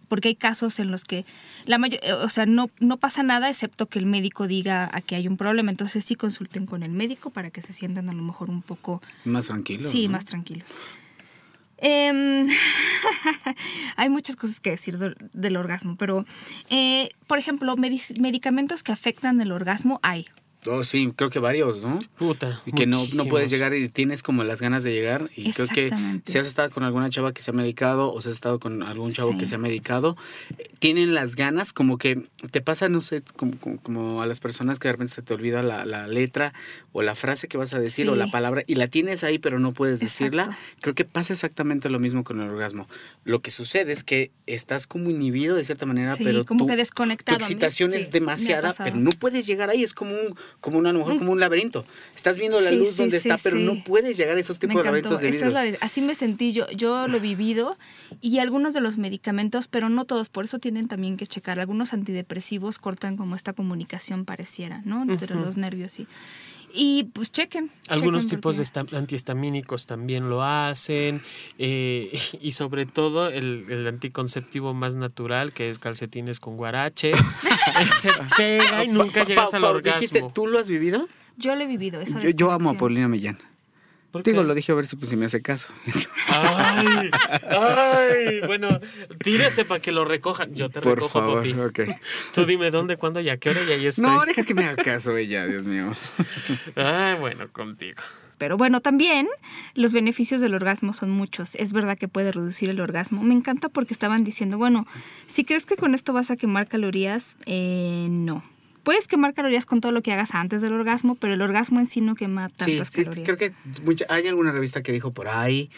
porque hay casos en los que la mayor, eh, o sea, no, no pasa nada excepto que el médico diga a que hay un problema. Entonces sí consulten con el médico para que se sientan a lo mejor un poco... Más tranquilos. Sí, más tranquilos. Em, hay muchas cosas que decir del, orgasmo, pero, eh, por ejemplo, medicamentos que afectan el orgasmo hay. Oh, sí, creo que varios, ¿no? Puta. Y que no, no puedes llegar y tienes como las ganas de llegar. Y creo que si has estado con alguna chava que se ha medicado o si has estado con algún chavo que se ha medicado, tienen las ganas, como que te pasa, no sé, como, como, a las personas que de repente se te olvida la, la letra o la frase que vas a decir o la palabra y la tienes ahí pero no puedes decirla. Creo que pasa exactamente lo mismo con el orgasmo. Lo que sucede es que estás como inhibido de cierta manera, pero como que desconectado. Tu excitación es demasiada, pero no puedes llegar ahí. Es como un como una, a lo mejor como un laberinto. Estás viendo la luz donde está, pero no puedes llegar a esos tipos de laberintos de Así me sentí yo, yo lo he vivido y algunos de los medicamentos, pero no todos, por eso tienen también que checar. Algunos antidepresivos cortan como esta comunicación pareciera, ¿no? Entre los nervios y y pues chequen. Algunos tipos de antihistamínicos también lo hacen. Eh, y sobre todo el, anticonceptivo más natural, que es calcetines con guaraches. se pega y nunca llegas al orgasmo. ¿Tú lo has vivido? Yo lo he vivido. Esa yo, yo amo a Paulina Millán. Digo, lo dije a ver si, pues, si me hace caso. Ay, ay, bueno, tírese para que lo recojan. Yo te Por recojo, favor, papi. Tú dime dónde, cuándo y a qué hora y ahí estoy. No, deja que me haga caso ella, Dios mío. Ay, bueno, contigo. Pero bueno, también los beneficios del orgasmo son muchos. Es verdad que puede reducir el orgasmo. Me encanta porque estaban diciendo, bueno, si crees que con esto vas a quemar calorías, eh, no puedes quemar calorías con todo lo que hagas antes del orgasmo, pero el orgasmo en sí no quema tantas sí, sí, Creo que hay alguna revista que dijo por ahí,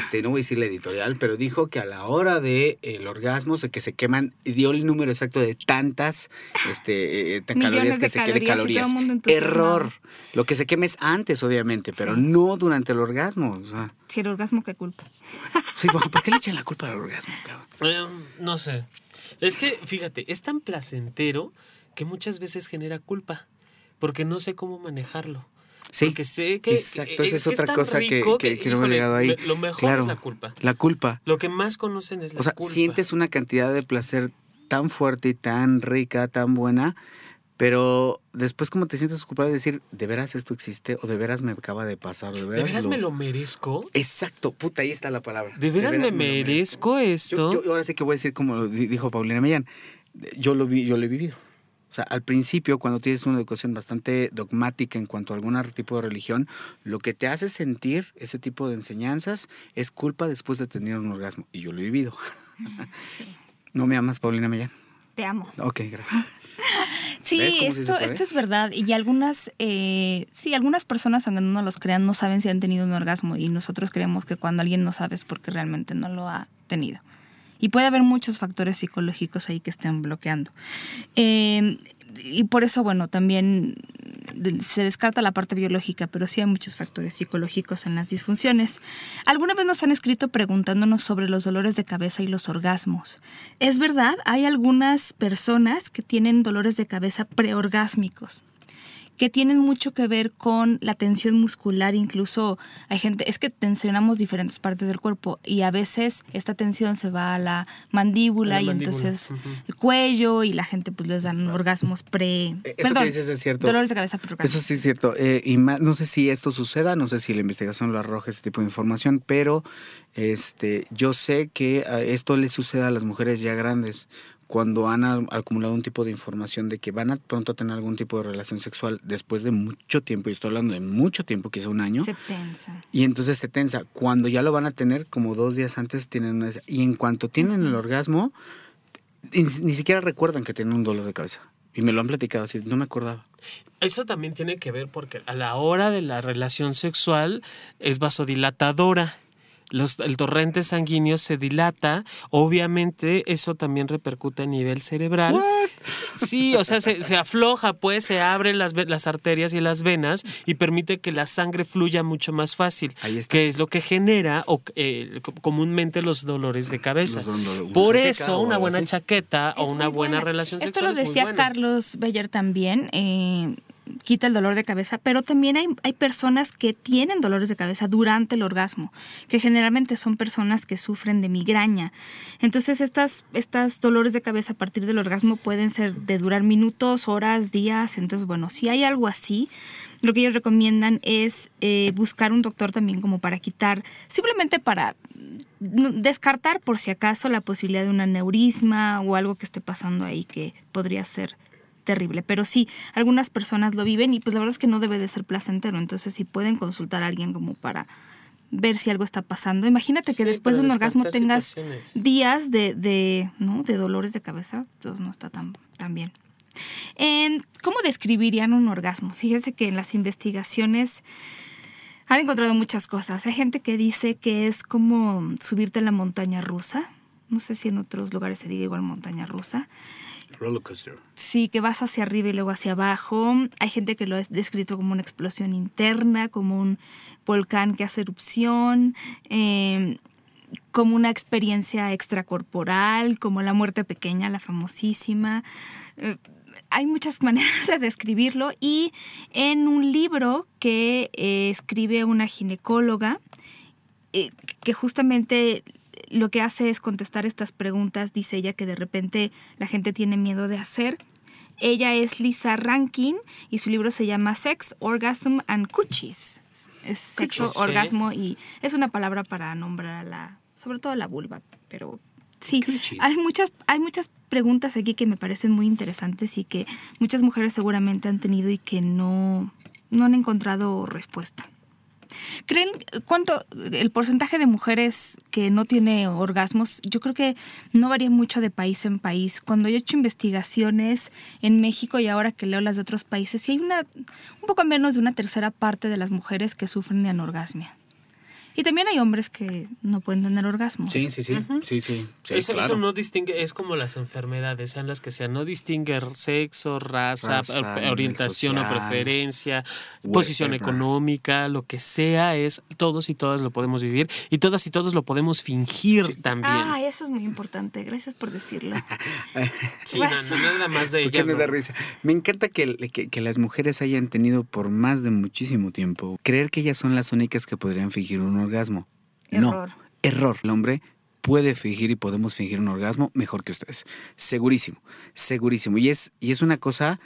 este, no voy a decir la editorial, pero dijo que a la hora del el orgasmo, se que se queman, dio el número exacto de tantas este, eh, calorías que se quede calorías. Error. Lo que se queme es antes, obviamente, pero no durante el orgasmo. Si el orgasmo, ¿qué culpa? Sí, ¿por qué le echan la culpa al orgasmo, cabrón? Eh, no sé. Es que, fíjate, es tan placentero que muchas veces genera culpa, porque no sé cómo manejarlo. Sí. Porque sé que. Exacto, esa es otra cosa que, que, no me he llegado ahí. Lo mejor es la culpa. La culpa. Lo que más conocen es la culpa. O sea, sientes una cantidad de placer tan fuerte y tan rica, tan buena, pero después como te sientes culpable de decir, ¿de veras esto existe? ¿O de veras me acaba de pasar? ¿De veras, me lo merezco? Exacto, puta, ahí está la palabra. ¿De veras, me, merezco, esto? Yo, ahora sí que voy a decir como lo dijo Paulina Millán, yo lo, vi, yo lo he vivido. O sea, al principio, cuando tienes una educación bastante dogmática en cuanto a algún tipo de religión, lo que te hace sentir ese tipo de enseñanzas es culpa después de tener un orgasmo. Y yo lo he vivido. Sí. ¿No me amas, Paulina Millán? Te amo. Ok, gracias. Sí, esto, esto es verdad. Y algunas, eh, sí, algunas personas, aunque no los crean, no saben si han tenido un orgasmo. Y nosotros creemos que cuando alguien no sabe es porque realmente no lo ha tenido. Y puede haber muchos factores psicológicos ahí que estén bloqueando. Eh, y por eso, bueno, también se descarta la parte biológica, pero sí hay muchos factores psicológicos en las disfunciones. Alguna vez nos han escrito preguntándonos sobre los dolores de cabeza y los orgasmos. Es verdad, hay algunas personas que tienen dolores de cabeza preorgásmicos que tienen mucho que ver con la tensión muscular, incluso hay gente, es que tensionamos diferentes partes del cuerpo y a veces esta tensión se va a la mandíbula, y entonces el cuello y la gente pues les dan orgasmos pre... Eh, eso que dices es cierto. Dolores de cabeza pre Eso sí es cierto. Eh, y no sé si esto suceda, no sé si la investigación lo arroja este tipo de información, pero este, yo sé que esto le sucede a las mujeres ya grandes cuando han acumulado un tipo de información de que van a pronto a tener algún tipo de relación sexual después de mucho tiempo, y estoy hablando de mucho tiempo, quizá un año. Se tensa. Y entonces se tensa. Cuando ya lo van a tener, como dos días antes, tienen una... Y en cuanto tienen el orgasmo, ni, siquiera recuerdan que tienen un dolor de cabeza. Y me lo han platicado así, no me acordaba. Eso también tiene que ver porque a la hora de la relación sexual es vasodilatadora el torrente sanguíneo se dilata, obviamente eso también repercute a nivel cerebral. Sí, o sea, se, afloja, pues se abren las, las arterias y las venas y permite que la sangre fluya mucho más fácil, que es lo que genera o, eh, comúnmente los dolores de cabeza. Por eso una buena chaqueta o una buena, relación sexual. Esto lo decía Carlos Beller también. Eh, quita el dolor de cabeza, pero también hay, hay, personas que tienen dolores de cabeza durante el orgasmo, que generalmente son personas que sufren de migraña. Entonces, estas, estas dolores de cabeza a partir del orgasmo pueden ser de durar minutos, horas, días. Entonces, bueno, si hay algo así, lo que ellos recomiendan es eh, buscar un doctor también como para quitar, simplemente para descartar por si acaso la posibilidad de un aneurisma o algo que esté pasando ahí que podría ser terrible. Pero sí, algunas personas lo viven y pues la verdad es que no debe de ser placentero. Entonces, si pueden consultar a alguien como para ver si algo está pasando. Imagínate que después de un orgasmo tengas días de, de, ¿no? de dolores de cabeza. Entonces no está tan, tan bien. ¿Cómo describirían un orgasmo? Fíjense que en las investigaciones han encontrado muchas cosas. Hay gente que dice que es como subirte a la montaña rusa. No sé si en otros lugares se diga igual montaña rusa. Roller coaster. Sí, que vas hacia arriba y luego hacia abajo. Hay gente que lo ha descrito como una explosión interna, como un volcán que hace erupción, em, como una experiencia extracorporal, como la muerte pequeña, la famosísima. Eh, hay muchas maneras de describirlo y en un libro que eh, escribe una ginecóloga, eh, que justamente lo que hace es contestar estas preguntas, dice ella que de repente la gente tiene miedo de hacer. Ella es Lisa Rankin y su libro se llama Sex, Orgasm and Coochies. Es sexo, orgasmo y es una palabra para nombrar a la, sobre todo a la vulva, pero sí, hay muchas, hay muchas preguntas aquí que me parecen muy interesantes y que muchas mujeres seguramente han tenido y que no, no han encontrado respuesta. ¿Creen cuánto el porcentaje de mujeres que no tiene orgasmos? Yo creo que no varía mucho de país en país. Cuando yo he hecho investigaciones en México y ahora que leo las de otros países, sí hay una un poco menos de una tercera parte de las mujeres que sufren de anorgasmia. Y también hay hombres que no pueden tener orgasmos. Sí, sí, sí. sí, sí, eso, eso, no distingue, es como las enfermedades, sean las que sean, no distingue sexo, raza, orientación o preferencia, posición económica, lo que sea, es todos y todas lo podemos vivir y todas y todos lo podemos fingir también. Ah, eso es muy importante. Gracias por decirlo. sí, no, nada más de ellas. Me da risa. Me encanta que, que las mujeres hayan tenido por más de muchísimo tiempo creer que ellas son las únicas que podrían fingir un orgasmo. Error. No, error. El hombre puede fingir y podemos fingir un orgasmo mejor que ustedes. Segurísimo, segurísimo. Y es, y es una cosa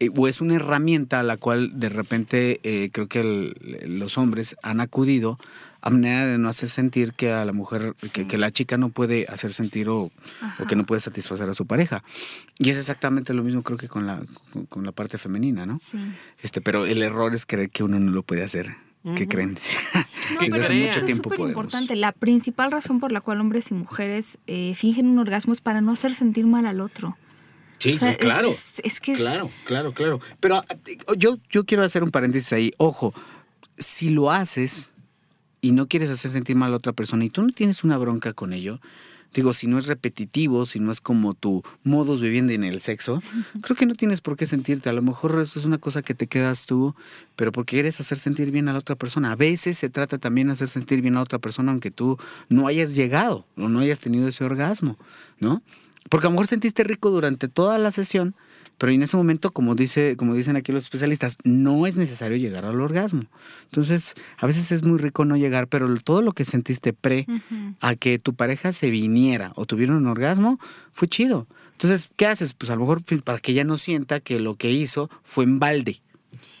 eh, o es una herramienta a la cual de repente eh, creo que los hombres han acudido a manera de no hacer sentir que a la mujer, que, la chica no puede hacer sentir o, o, que no puede satisfacer a su pareja. Y es exactamente lo mismo creo que con la, con, la parte femenina, ¿no? Sí. Este, pero el error es creer que uno no lo puede hacer. ¿Qué creen? No, Desde hace mucho tiempo es súper importante. La principal razón por la cual hombres y mujeres eh, fingen un orgasmo es para no hacer sentir mal al otro. Sí, claro. Es, que claro, claro, claro. Pero ah, yo, yo quiero hacer un paréntesis ahí. Ojo, si lo haces y no quieres hacer sentir mal a otra persona y tú no tienes una bronca con ello, Digo, si no es repetitivo, si no es como tu modus viviendo en el sexo, creo que no tienes por qué sentirte. A lo mejor eso es una cosa que te quedas tú, pero porque quieres hacer sentir bien a la otra persona. A veces se trata también de hacer sentir bien a otra persona, aunque tú no hayas llegado o no hayas tenido ese orgasmo, ¿no? Porque a lo mejor sentiste rico durante toda la sesión, pero en ese momento, como, dice, como dicen aquí los especialistas, no es necesario llegar al orgasmo. Entonces, a veces es muy rico no llegar, pero todo lo que sentiste pre a que tu pareja se viniera o tuviera un orgasmo, fue chido. Entonces, ¿qué haces? Pues a lo mejor para que ella no sienta que lo que hizo fue en balde.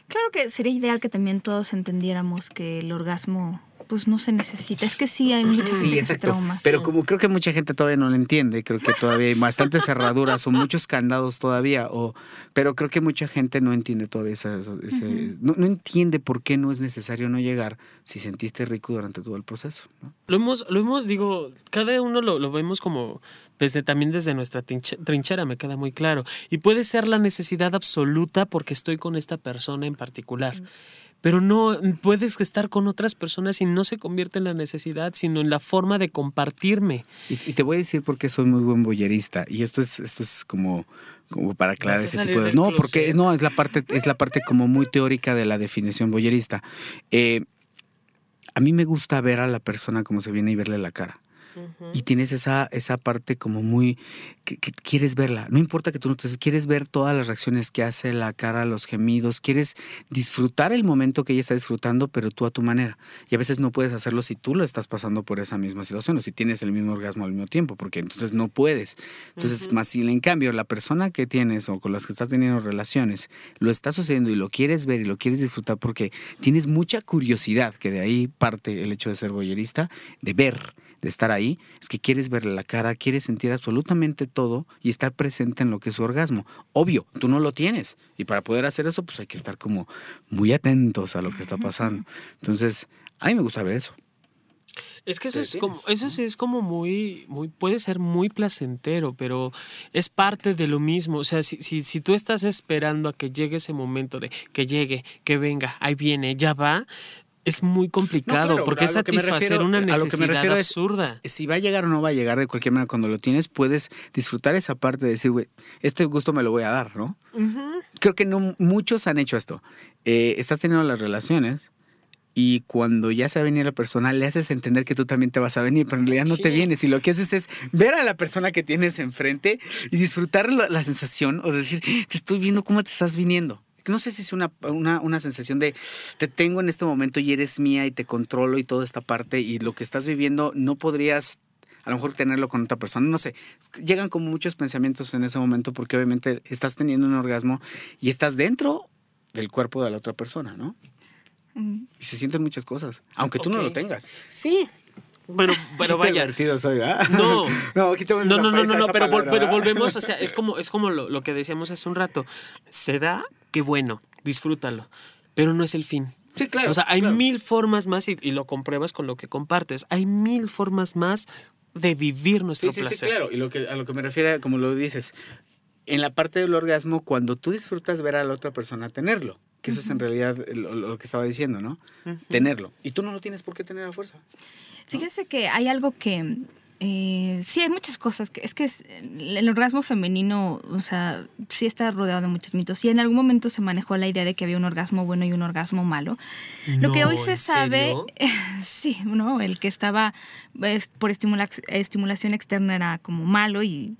Claro que sería ideal que también todos entendiéramos que el orgasmo pues no se necesita. Es que sí hay mucha sí, exacto. Pero como creo que mucha gente todavía no lo entiende, creo que todavía hay bastantes cerraduras o muchos candados todavía, o, pero creo que mucha gente no entiende todavía ese, no, entiende por qué no es necesario no llegar si sentiste rico durante todo el proceso. Lo hemos, lo hemos, digo, cada uno lo, lo vemos como desde también desde nuestra trinchera, me queda muy claro. Y puede ser la necesidad absoluta porque estoy con esta persona en particular pero no puedes estar con otras personas y no se convierte en la necesidad, sino en la forma de compartirme. Y, te voy a decir por qué soy muy buen boyerista. Y esto es, esto es como, como para aclarar ese tipo de. No, porque no, es la parte, es la parte como muy teórica de la definición boyerista. Eh, a mí me gusta ver a la persona como se viene y verle la cara. Y tienes esa, esa parte como muy, que, quieres verla. No importa que tú no te quieres ver todas las reacciones que hace, la cara, los gemidos, quieres disfrutar el momento que ella está disfrutando, pero tú a tu manera. Y a veces no puedes hacerlo si tú lo estás pasando por esa misma situación o si tienes el mismo orgasmo al mismo tiempo, porque entonces no puedes. Entonces, más si en cambio la persona que tienes o con las que estás teniendo relaciones lo está sucediendo y lo quieres ver y lo quieres disfrutar porque tienes mucha curiosidad, que de ahí parte el hecho de ser boyerista, de ver de estar ahí, es que quieres verle la cara, quieres sentir absolutamente todo y estar presente en lo que es su orgasmo. Obvio, tú no lo tienes. Y para poder hacer eso, pues hay que estar como muy atentos a lo que está pasando. Entonces, a mí me gusta ver eso. Es que eso es como, eso sí es como muy, muy, puede ser muy placentero, pero es parte de lo mismo. O sea, si, si, si tú estás esperando a que llegue ese momento de que llegue, que venga, ahí viene, ya va, es muy complicado porque es satisfacer una necesidad absurda. si va a llegar o no va a llegar de cualquier manera cuando lo tienes, puedes disfrutar esa parte de decir, güey, este gusto me lo voy a dar, ¿no? Creo que no muchos han hecho esto. Eh, estás teniendo las relaciones y cuando ya se va a venir la persona, le haces entender que tú también te vas a venir, pero en realidad no te vienes. Y lo que haces es ver a la persona que tienes enfrente y disfrutar la, la sensación o decir, te estoy viendo cómo te estás viniendo no sé si es una, una, sensación de te tengo en este momento y eres mía y te controlo y toda esta parte y lo que estás viviendo no podrías a lo mejor tenerlo con otra persona, no sé, llegan como muchos pensamientos en ese momento porque obviamente estás teniendo un orgasmo y estás dentro del cuerpo de la otra persona, ¿no? Y se sienten muchas cosas, aunque tú no lo tengas. Sí, pero, pero vaya. Soy, No, no, no, no, no, pero, pero, volvemos, o sea, es como, es como lo, lo, que decíamos hace un rato. Se da, qué bueno, disfrútalo, pero no es el fin. Sí, claro. O sea, hay mil formas más, y, y, lo compruebas con lo que compartes, hay mil formas más de vivir nuestro sí, placer. Sí, claro, y lo que, a lo que me refiero, como lo dices, en la parte del orgasmo, cuando tú disfrutas ver a la otra persona tenerlo Que eso es en realidad lo, que estaba diciendo, ¿no? Tenerlo. Y tú no lo tienes por qué tener a fuerza. Fíjese que hay algo que eh, sí, hay muchas cosas. Que, es que el orgasmo femenino, o sea, sí está rodeado de muchos mitos. Y en algún momento se manejó la idea de que había un orgasmo bueno y un orgasmo malo. Lo que hoy se sabe, sí, ¿no? El que estaba por estimulación externa era como malo y...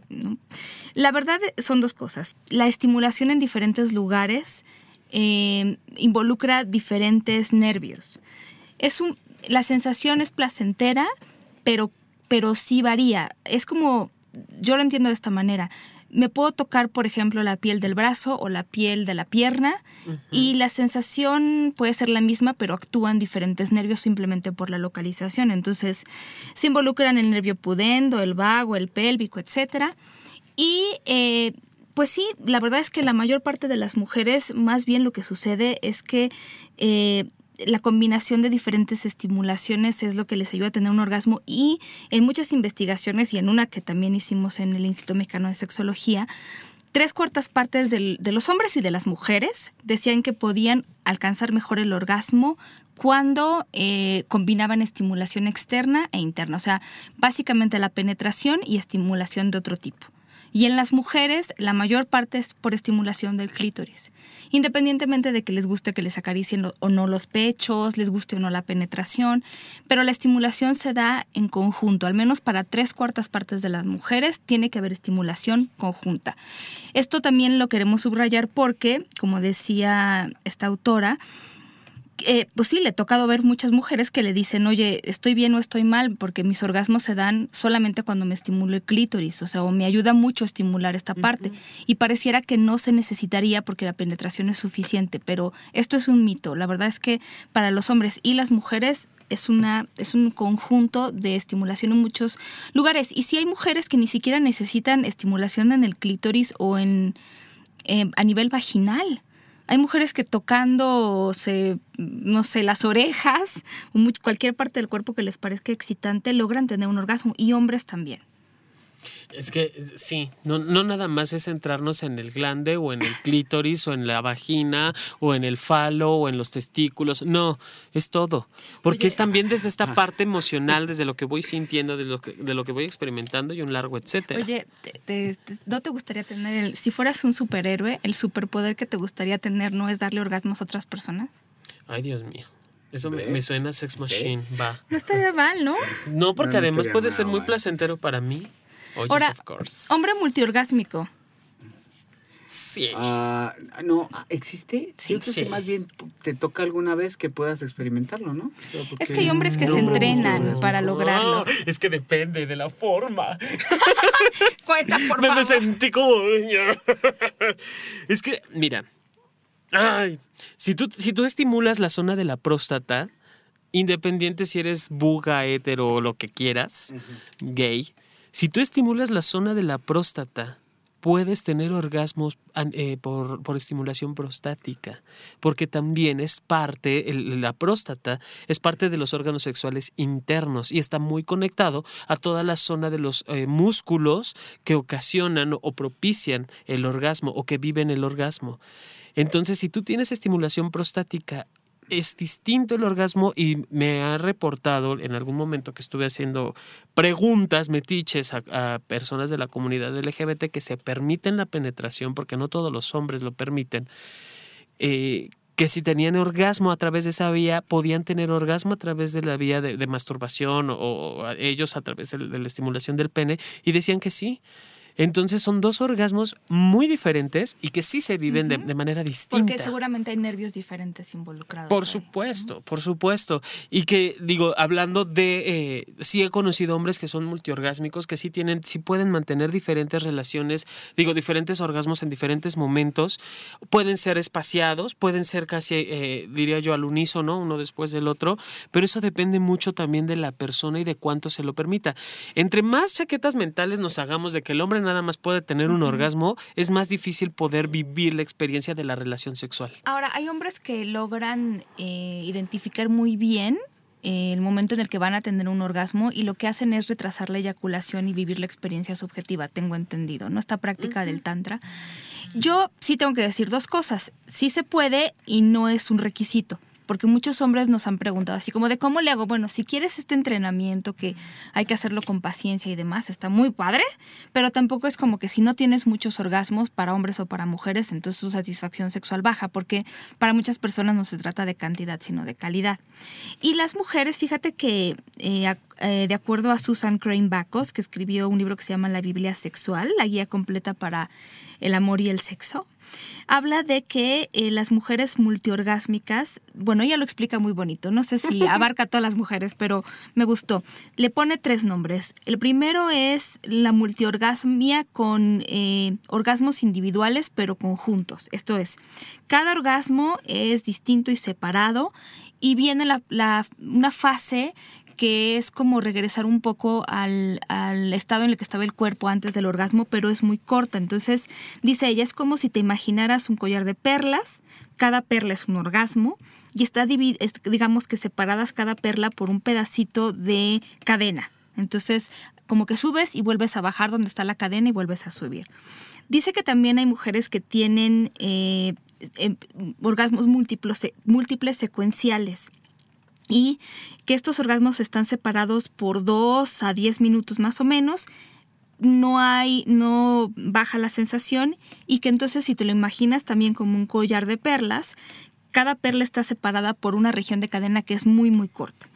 La verdad son dos cosas. La estimulación en diferentes lugares eh, involucra diferentes nervios. Es un, la sensación es placentera, pero pero sí varía. Es como, yo lo entiendo de esta manera. Me puedo tocar, por ejemplo, la piel del brazo o la piel de la pierna y la sensación puede ser la misma, pero actúan diferentes nervios simplemente por la localización. Entonces, se involucran el nervio pudendo, el vago, el pélvico, etc. Y eh, pues sí, la verdad es que la mayor parte de las mujeres, más bien lo que sucede es que eh, la combinación de diferentes estimulaciones es lo que les ayuda a tener un orgasmo y en muchas investigaciones y en una que también hicimos en el Instituto Mexicano de Sexología, tres cuartas partes de los hombres y de las mujeres decían que podían alcanzar mejor el orgasmo cuando eh, combinaban estimulación externa e interna, o sea, básicamente la penetración y estimulación de otro tipo. Y en las mujeres, la mayor parte es por estimulación del clítoris. Independientemente de que les guste que les acaricien o no los pechos, les guste o no la penetración, pero la estimulación se da en conjunto. Al menos para tres cuartas partes de las mujeres tiene que haber estimulación conjunta. Esto también lo queremos subrayar porque, como decía esta autora, eh, pues sí, le he tocado ver muchas mujeres que le dicen, oye, estoy bien o estoy mal, porque mis orgasmos se dan solamente cuando me estimulo el clítoris, o sea, o me ayuda mucho a estimular esta parte. Y pareciera que no se necesitaría porque la penetración es suficiente, pero esto es un mito. La verdad es que para los hombres y las mujeres es, una, es un conjunto de estimulación en muchos lugares. Y si hay mujeres que ni siquiera necesitan estimulación en el clítoris o en, eh, a nivel vaginal. Hay mujeres que tocándose, no sé, las orejas o cualquier parte del cuerpo que les parezca excitante logran tener un orgasmo y hombres también. Es que sí, no, no nada más es centrarnos en el glande o en el clítoris o en la vagina o en el falo o en los testículos. No, es todo. Porque es también desde esta parte emocional, desde lo que voy sintiendo, de lo que, de lo que voy experimentando y un largo etcétera. Oye, ¿no te gustaría tener, el, si fueras un superhéroe, el superpoder que te gustaría tener no es darle orgasmos a otras personas? Ay, Dios mío. Eso me, suena Sex Machine, va. No estaría mal, ¿no? No, porque además puede ser muy placentero para mí. Oh, Ahora, hombre multiorgásmico. Sí. Ah, no, ¿existe? Sí, Yo creo que más bien te toca alguna vez que puedas experimentarlo, ¿no? es que hay hombres que se entrenan para lograrlo. es que depende de la forma. Cuenta, por favor. Me sentí como... es que, mira, ay, si tú, si tú estimulas la zona de la próstata, independiente si eres buga, hetero o lo que quieras, gay, si tú estimulas la zona de la próstata, puedes tener orgasmos eh, por, estimulación prostática, porque también es parte, la próstata es parte de los órganos sexuales internos y está muy conectado a toda la zona de los eh, músculos que ocasionan o propician el orgasmo o que viven el orgasmo. Entonces, si tú tienes estimulación prostática es distinto el orgasmo y me ha reportado en algún momento que estuve haciendo preguntas metiches a, personas de la comunidad LGBT que se permiten la penetración, porque no todos los hombres lo permiten, eh, que si tenían orgasmo a través de esa vía, podían tener orgasmo a través de la vía de, masturbación o, ellos a través de la estimulación del pene y decían que sí. Entonces son dos orgasmos muy diferentes y que sí se viven de, manera distinta. Porque seguramente hay nervios diferentes involucrados. Por supuesto, por supuesto. Y que, digo, hablando de, eh, sí he conocido hombres que son multiorgásmicos, que sí tienen, sí pueden mantener diferentes relaciones, digo, diferentes orgasmos en diferentes momentos. Pueden ser espaciados, pueden ser casi, eh, diría yo, al unísono, uno después del otro, pero eso depende mucho también de la persona y de cuánto se lo permita. Entre más chaquetas mentales nos hagamos de que el hombre nada más puede tener un orgasmo, es más difícil poder vivir la experiencia de la relación sexual. Ahora, hay hombres que logran eh, identificar muy bien eh, el momento en el que van a tener un orgasmo y lo que hacen es retrasar la eyaculación y vivir la experiencia subjetiva, tengo entendido, ¿no? Esta práctica del tantra. Yo sí tengo que decir dos cosas. Sí se puede y no es un requisito porque muchos hombres nos han preguntado así como de cómo le hago, bueno, si quieres este entrenamiento que hay que hacerlo con paciencia y demás, está muy padre, pero tampoco es como que si no tienes muchos orgasmos para hombres o para mujeres, entonces tu satisfacción sexual baja, porque para muchas personas no se trata de cantidad, sino de calidad. Y las mujeres, fíjate que eh, eh, de acuerdo a Susan Crane Bacos, que escribió un libro que se llama La Biblia Sexual, la guía completa para el amor y el sexo, habla de que eh, las mujeres multiorgásmicas, bueno, ella lo explica muy bonito, no sé si abarca a todas las mujeres, pero me gustó. Le pone tres nombres. El primero es la multiorgasmia con eh, orgasmos individuales, pero conjuntos. Esto es, cada orgasmo es distinto y separado y viene una fase que es como regresar un poco al, estado en el que estaba el cuerpo antes del orgasmo, pero es muy corta. Entonces, dice ella, es como si te imaginaras un collar de perlas, cada perla es un orgasmo, y está, digamos que separadas cada perla por un pedacito de cadena. Entonces, como que subes y vuelves a bajar donde está la cadena y vuelves a subir. Dice que también hay mujeres que tienen eh, em, orgasmos múltiples, múltiples secuenciales y que estos orgasmos están separados por 2 a 10 minutos más o menos. No hay, no baja la sensación y que entonces si te lo imaginas también como un collar de perlas, cada perla está separada por una región de cadena que es muy muy corta.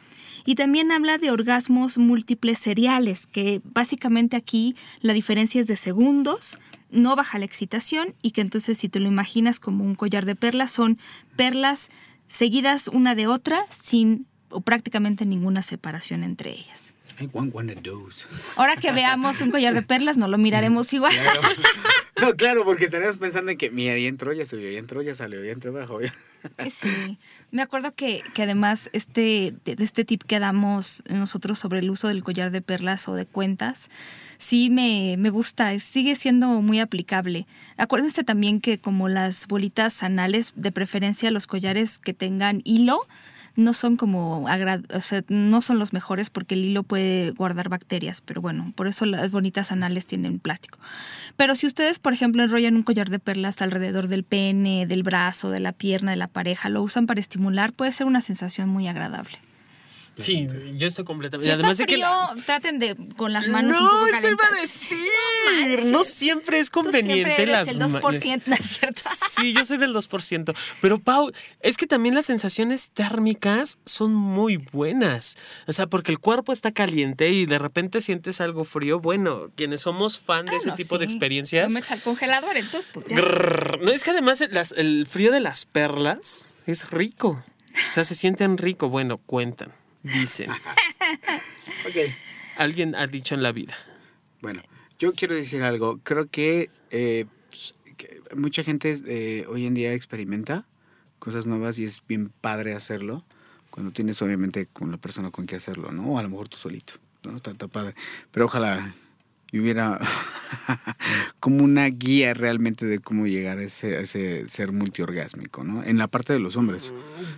Y también habla de orgasmos múltiples seriales, que básicamente aquí la diferencia es de segundos, no baja la excitación y que entonces si te lo imaginas como un collar de perlas, son perlas seguidas una de otra sin o prácticamente ninguna separación entre ellas. Ahora que veamos un collar de perlas, no lo miraremos igual. Claro. No, claro, porque estaríamos pensando en que, mira, y entró, ya subió, y entró, ya salió, y entró, bajó. Sí, me acuerdo que, que además este, de este tip que damos nosotros sobre el uso del collar de perlas o de cuentas, sí me, me gusta, sigue siendo muy aplicable. Acuérdense también que como las bolitas anales, de preferencia los collares que tengan hilo, no son como o sea, no son los mejores porque el hilo puede guardar bacterias, pero bueno, por eso las bonitas anales tienen plástico. Pero si ustedes, por ejemplo, enrollan un collar de perlas alrededor del pene, del brazo, de la pierna de la pareja, lo usan para estimular, puede ser una sensación muy agradable. Sí, yo estoy completamente. Si Además de que traten de con las manos no, un poco eso iba a decir. No, siempre es conveniente Tú siempre eres el 2%, ¿no es cierto? Sí, yo soy del 2%. Pero Pau, es que también las sensaciones térmicas son muy buenas. O sea, porque el cuerpo está caliente y de repente sientes algo frío. Bueno, quienes somos fan de ese tipo de experiencias. No metes al congelador, entonces pues ya. No, es que además el frío de las perlas es rico. O sea, se sienten rico. Bueno, cuentan. Dicen. Alguien ha dicho en la vida. Bueno, yo quiero decir algo. Creo que, eh, mucha gente eh, hoy en día experimenta cosas nuevas y es bien padre hacerlo cuando tienes obviamente con la persona con que hacerlo, ¿no? O a lo mejor tú solito, ¿no? Está padre. Pero ojalá y hubiera como una guía realmente de cómo llegar a ese, ese, ser multiorgásmico, ¿no? En la parte de los hombres.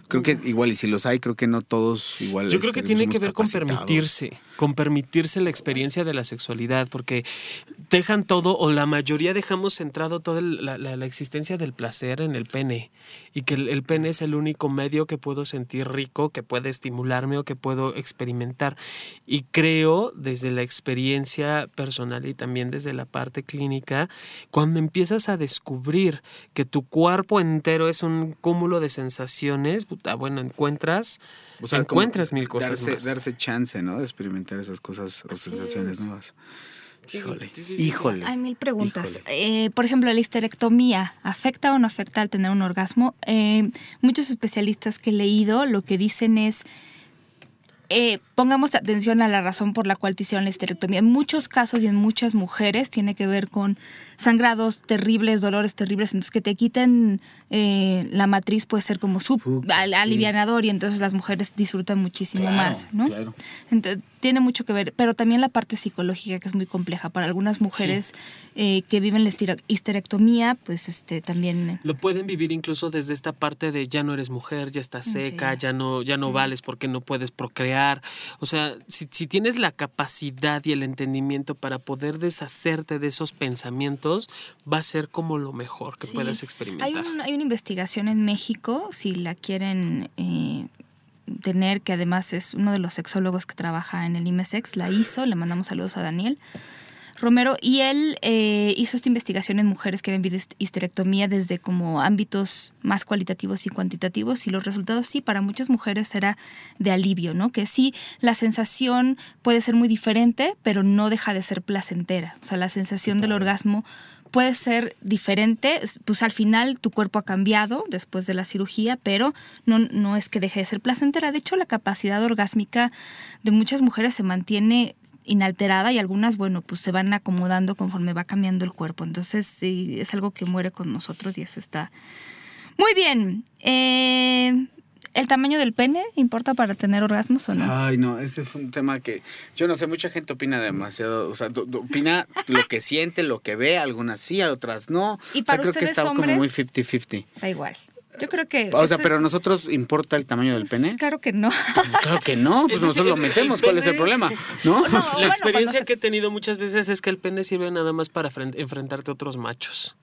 Creo que igual, y si los hay, creo que no todos igual. Yo creo que tiene que ver con permitirse, con permitirse la experiencia de la sexualidad, porque dejan todo, o la mayoría dejamos centrado toda la, la, existencia del placer en el pene, y que el, el pene es el único medio que puedo sentir rico, que puede estimularme o que puedo experimentar. Y creo, desde la experiencia personal y también desde la parte clínica, cuando empiezas a descubrir que tu cuerpo entero es un cúmulo de sensaciones, bueno, encuentras, encuentras mil cosas. Darse, darse chance, ¿no? De experimentar esas cosas o sensaciones nuevas. Híjole, híjole. Hay mil preguntas. Eh, por ejemplo, la histerectomía, ¿afecta o no afecta al tener un orgasmo? Eh, muchos especialistas que he leído lo que dicen es eh, pongamos atención a la razón por la cual te hicieron la histerectomía. En muchos casos y en muchas mujeres tiene que ver con sangrados terribles, dolores terribles, entonces que te quiten eh, la matriz puede ser como sub, alivianador y entonces las mujeres disfrutan muchísimo más, ¿no? Entonces, tiene mucho que ver, pero también la parte psicológica que es muy compleja. Para algunas mujeres eh, que viven la histerectomía, pues este también lo pueden vivir incluso desde esta parte de ya no eres mujer, ya estás seca, ya no ya no vales porque no puedes procrear. O sea, si, si tienes la capacidad y el entendimiento para poder deshacerte de esos pensamientos, va a ser como lo mejor que puedas experimentar. Hay, hay, una investigación en México, si la quieren eh, tener, que además es uno de los sexólogos que trabaja en el IMESEX, la hizo, le mandamos saludos a Daniel. Romero, y él eh, hizo esta investigación en mujeres que habían vivido histerectomía desde como ámbitos más cualitativos y cuantitativos, y los resultados sí, para muchas mujeres era de alivio, ¿no? Que sí, la sensación puede ser muy diferente, pero no deja de ser placentera. O sea, la sensación del orgasmo puede ser diferente, pues al final tu cuerpo ha cambiado después de la cirugía, pero no, no es que deje de ser placentera. De hecho, la capacidad orgásmica de muchas mujeres se mantiene inalterada y algunas, bueno, pues se van acomodando conforme va cambiando el cuerpo. Entonces, sí, es algo que muere con nosotros y eso está muy bien. Eh, ¿El tamaño del pene importa para tener orgasmos o no? Ay, no, ese es un tema que yo no sé, mucha gente opina demasiado, o sea, opina lo que siente, lo que ve, algunas sí, otras no. ¿Y para o sea, creo que está como muy 50-50. Da igual. Yo creo que. O sea, pero nosotros importa el tamaño del pene? Claro que no. Claro que no, pues nosotros lo metemos, ¿cuál es el problema? ¿No? la experiencia que he tenido muchas veces es que el pene sirve nada más para enfrentarte a otros machos.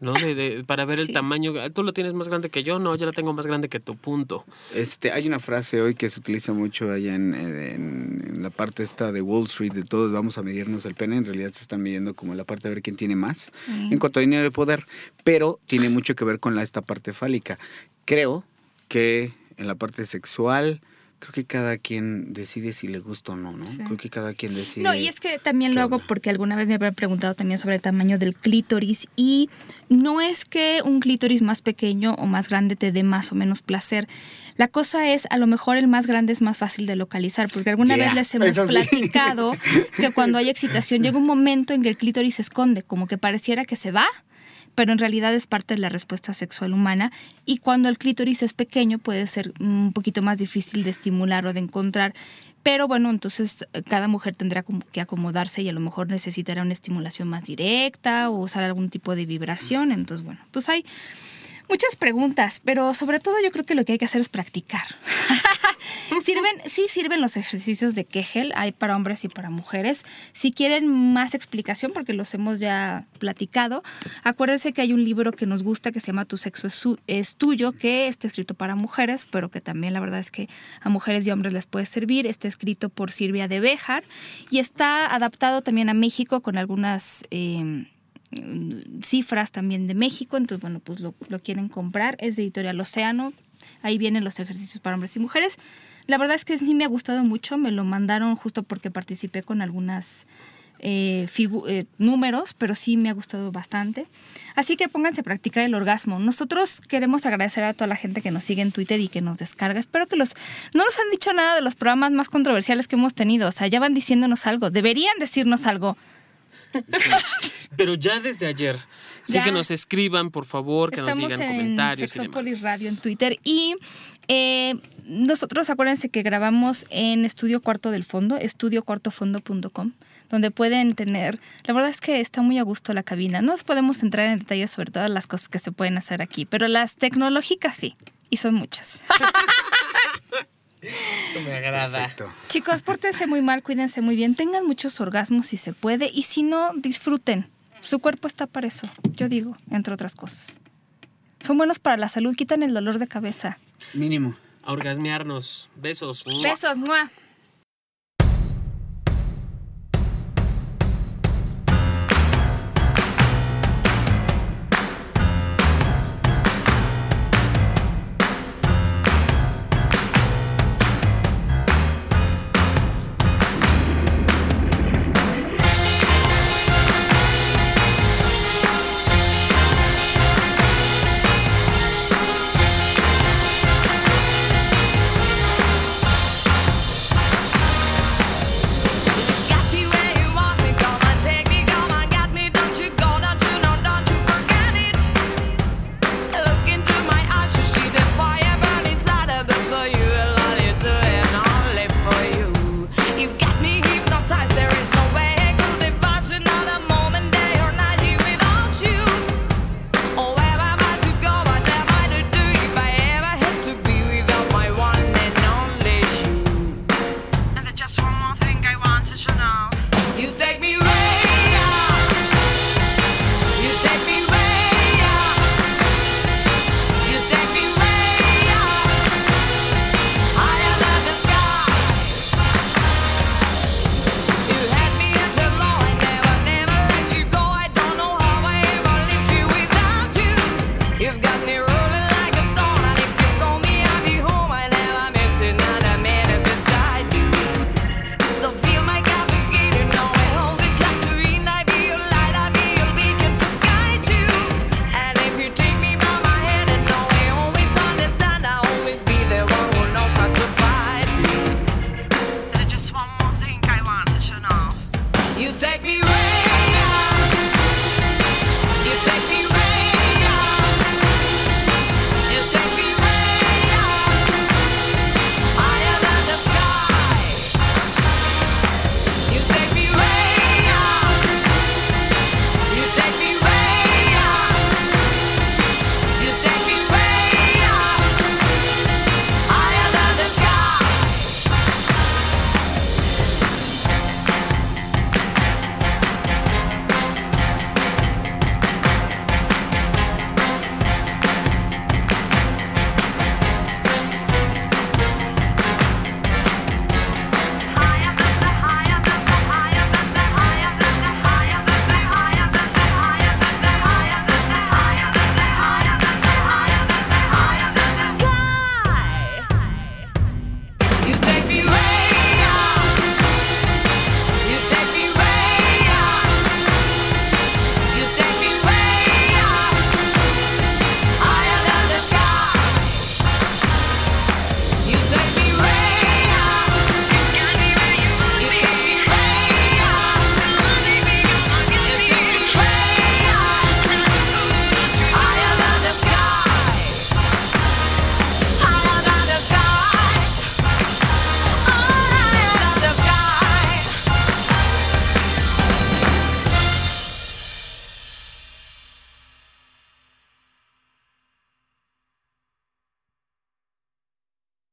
¿No? De, para ver el tamaño. Tú lo tienes más grande que yo, no, yo lo tengo más grande que tu punto. Este, hay una frase hoy que se utiliza mucho allá en, en, la parte esta de Wall Street, de todos vamos a medirnos el pene, en realidad se están midiendo como la parte de ver quién tiene más, en cuanto a dinero y poder, pero tiene mucho que ver con la, esta parte fálica. Creo que en la parte sexual creo que cada quien decide si le gusta o no, ¿no? Creo que cada quien decide. No, y es que también lo hago porque alguna vez me habían preguntado también sobre el tamaño del clítoris y no es que un clítoris más pequeño o más grande te dé más o menos placer. La cosa es, a lo mejor el más grande es más fácil de localizar, porque alguna vez les hemos platicado que cuando hay excitación llega un momento en que el clítoris se esconde, como que pareciera que se va pero en realidad es parte de la respuesta sexual humana y cuando el clítoris es pequeño puede ser un poquito más difícil de estimular o de encontrar. Pero bueno, entonces eh, cada mujer tendrá que acomodarse y a lo mejor necesitará una estimulación más directa o usar algún tipo de vibración. Entonces, bueno, pues hay muchas preguntas, pero sobre todo yo creo que lo que hay que hacer es practicar. sirven, sí sirven los ejercicios de Kegel, hay para hombres y para mujeres. Si quieren más explicación, porque los hemos ya platicado, acuérdense que hay un libro que nos gusta que se llama Tu sexo es, tuyo, que está escrito para mujeres, pero que también la verdad es que a mujeres y hombres les puede servir. Está escrito por Silvia de Bejar y está adaptado también a México con algunas... Eh, cifras también de México, entonces bueno, pues lo, lo, quieren comprar, es de Editorial Océano, ahí vienen los ejercicios para hombres y mujeres. La verdad es que sí me ha gustado mucho, me lo mandaron justo porque participé con algunas eh, eh, números, pero sí me ha gustado bastante. Así que pónganse a practicar el orgasmo. Nosotros queremos agradecer a toda la gente que nos sigue en Twitter y que nos descarga. Espero que los... No nos han dicho nada de los programas más controversiales que hemos tenido. O sea, ya van diciéndonos algo. Deberían decirnos algo. Pero ya desde ayer. Sí, que nos escriban, por favor, que nos digan comentarios. Estamos Radio en Twitter. Y eh, nosotros acuérdense que grabamos en Estudio Cuarto del Fondo, estudiocuartofondo.com, donde pueden tener, la verdad es que está muy a gusto la cabina. No nos podemos entrar en detalles sobre todas las cosas que se pueden hacer aquí, pero las tecnológicas sí, y son muchas. Eso me agrada. Chicos, pórtense muy mal, cuídense muy bien, tengan muchos orgasmos si se puede, y si no, disfruten. Su cuerpo está para eso, yo digo, entre otras cosas. Son buenos para la salud, quitan el dolor de cabeza. Mínimo a orgasmearnos. Besos. Besos, muah.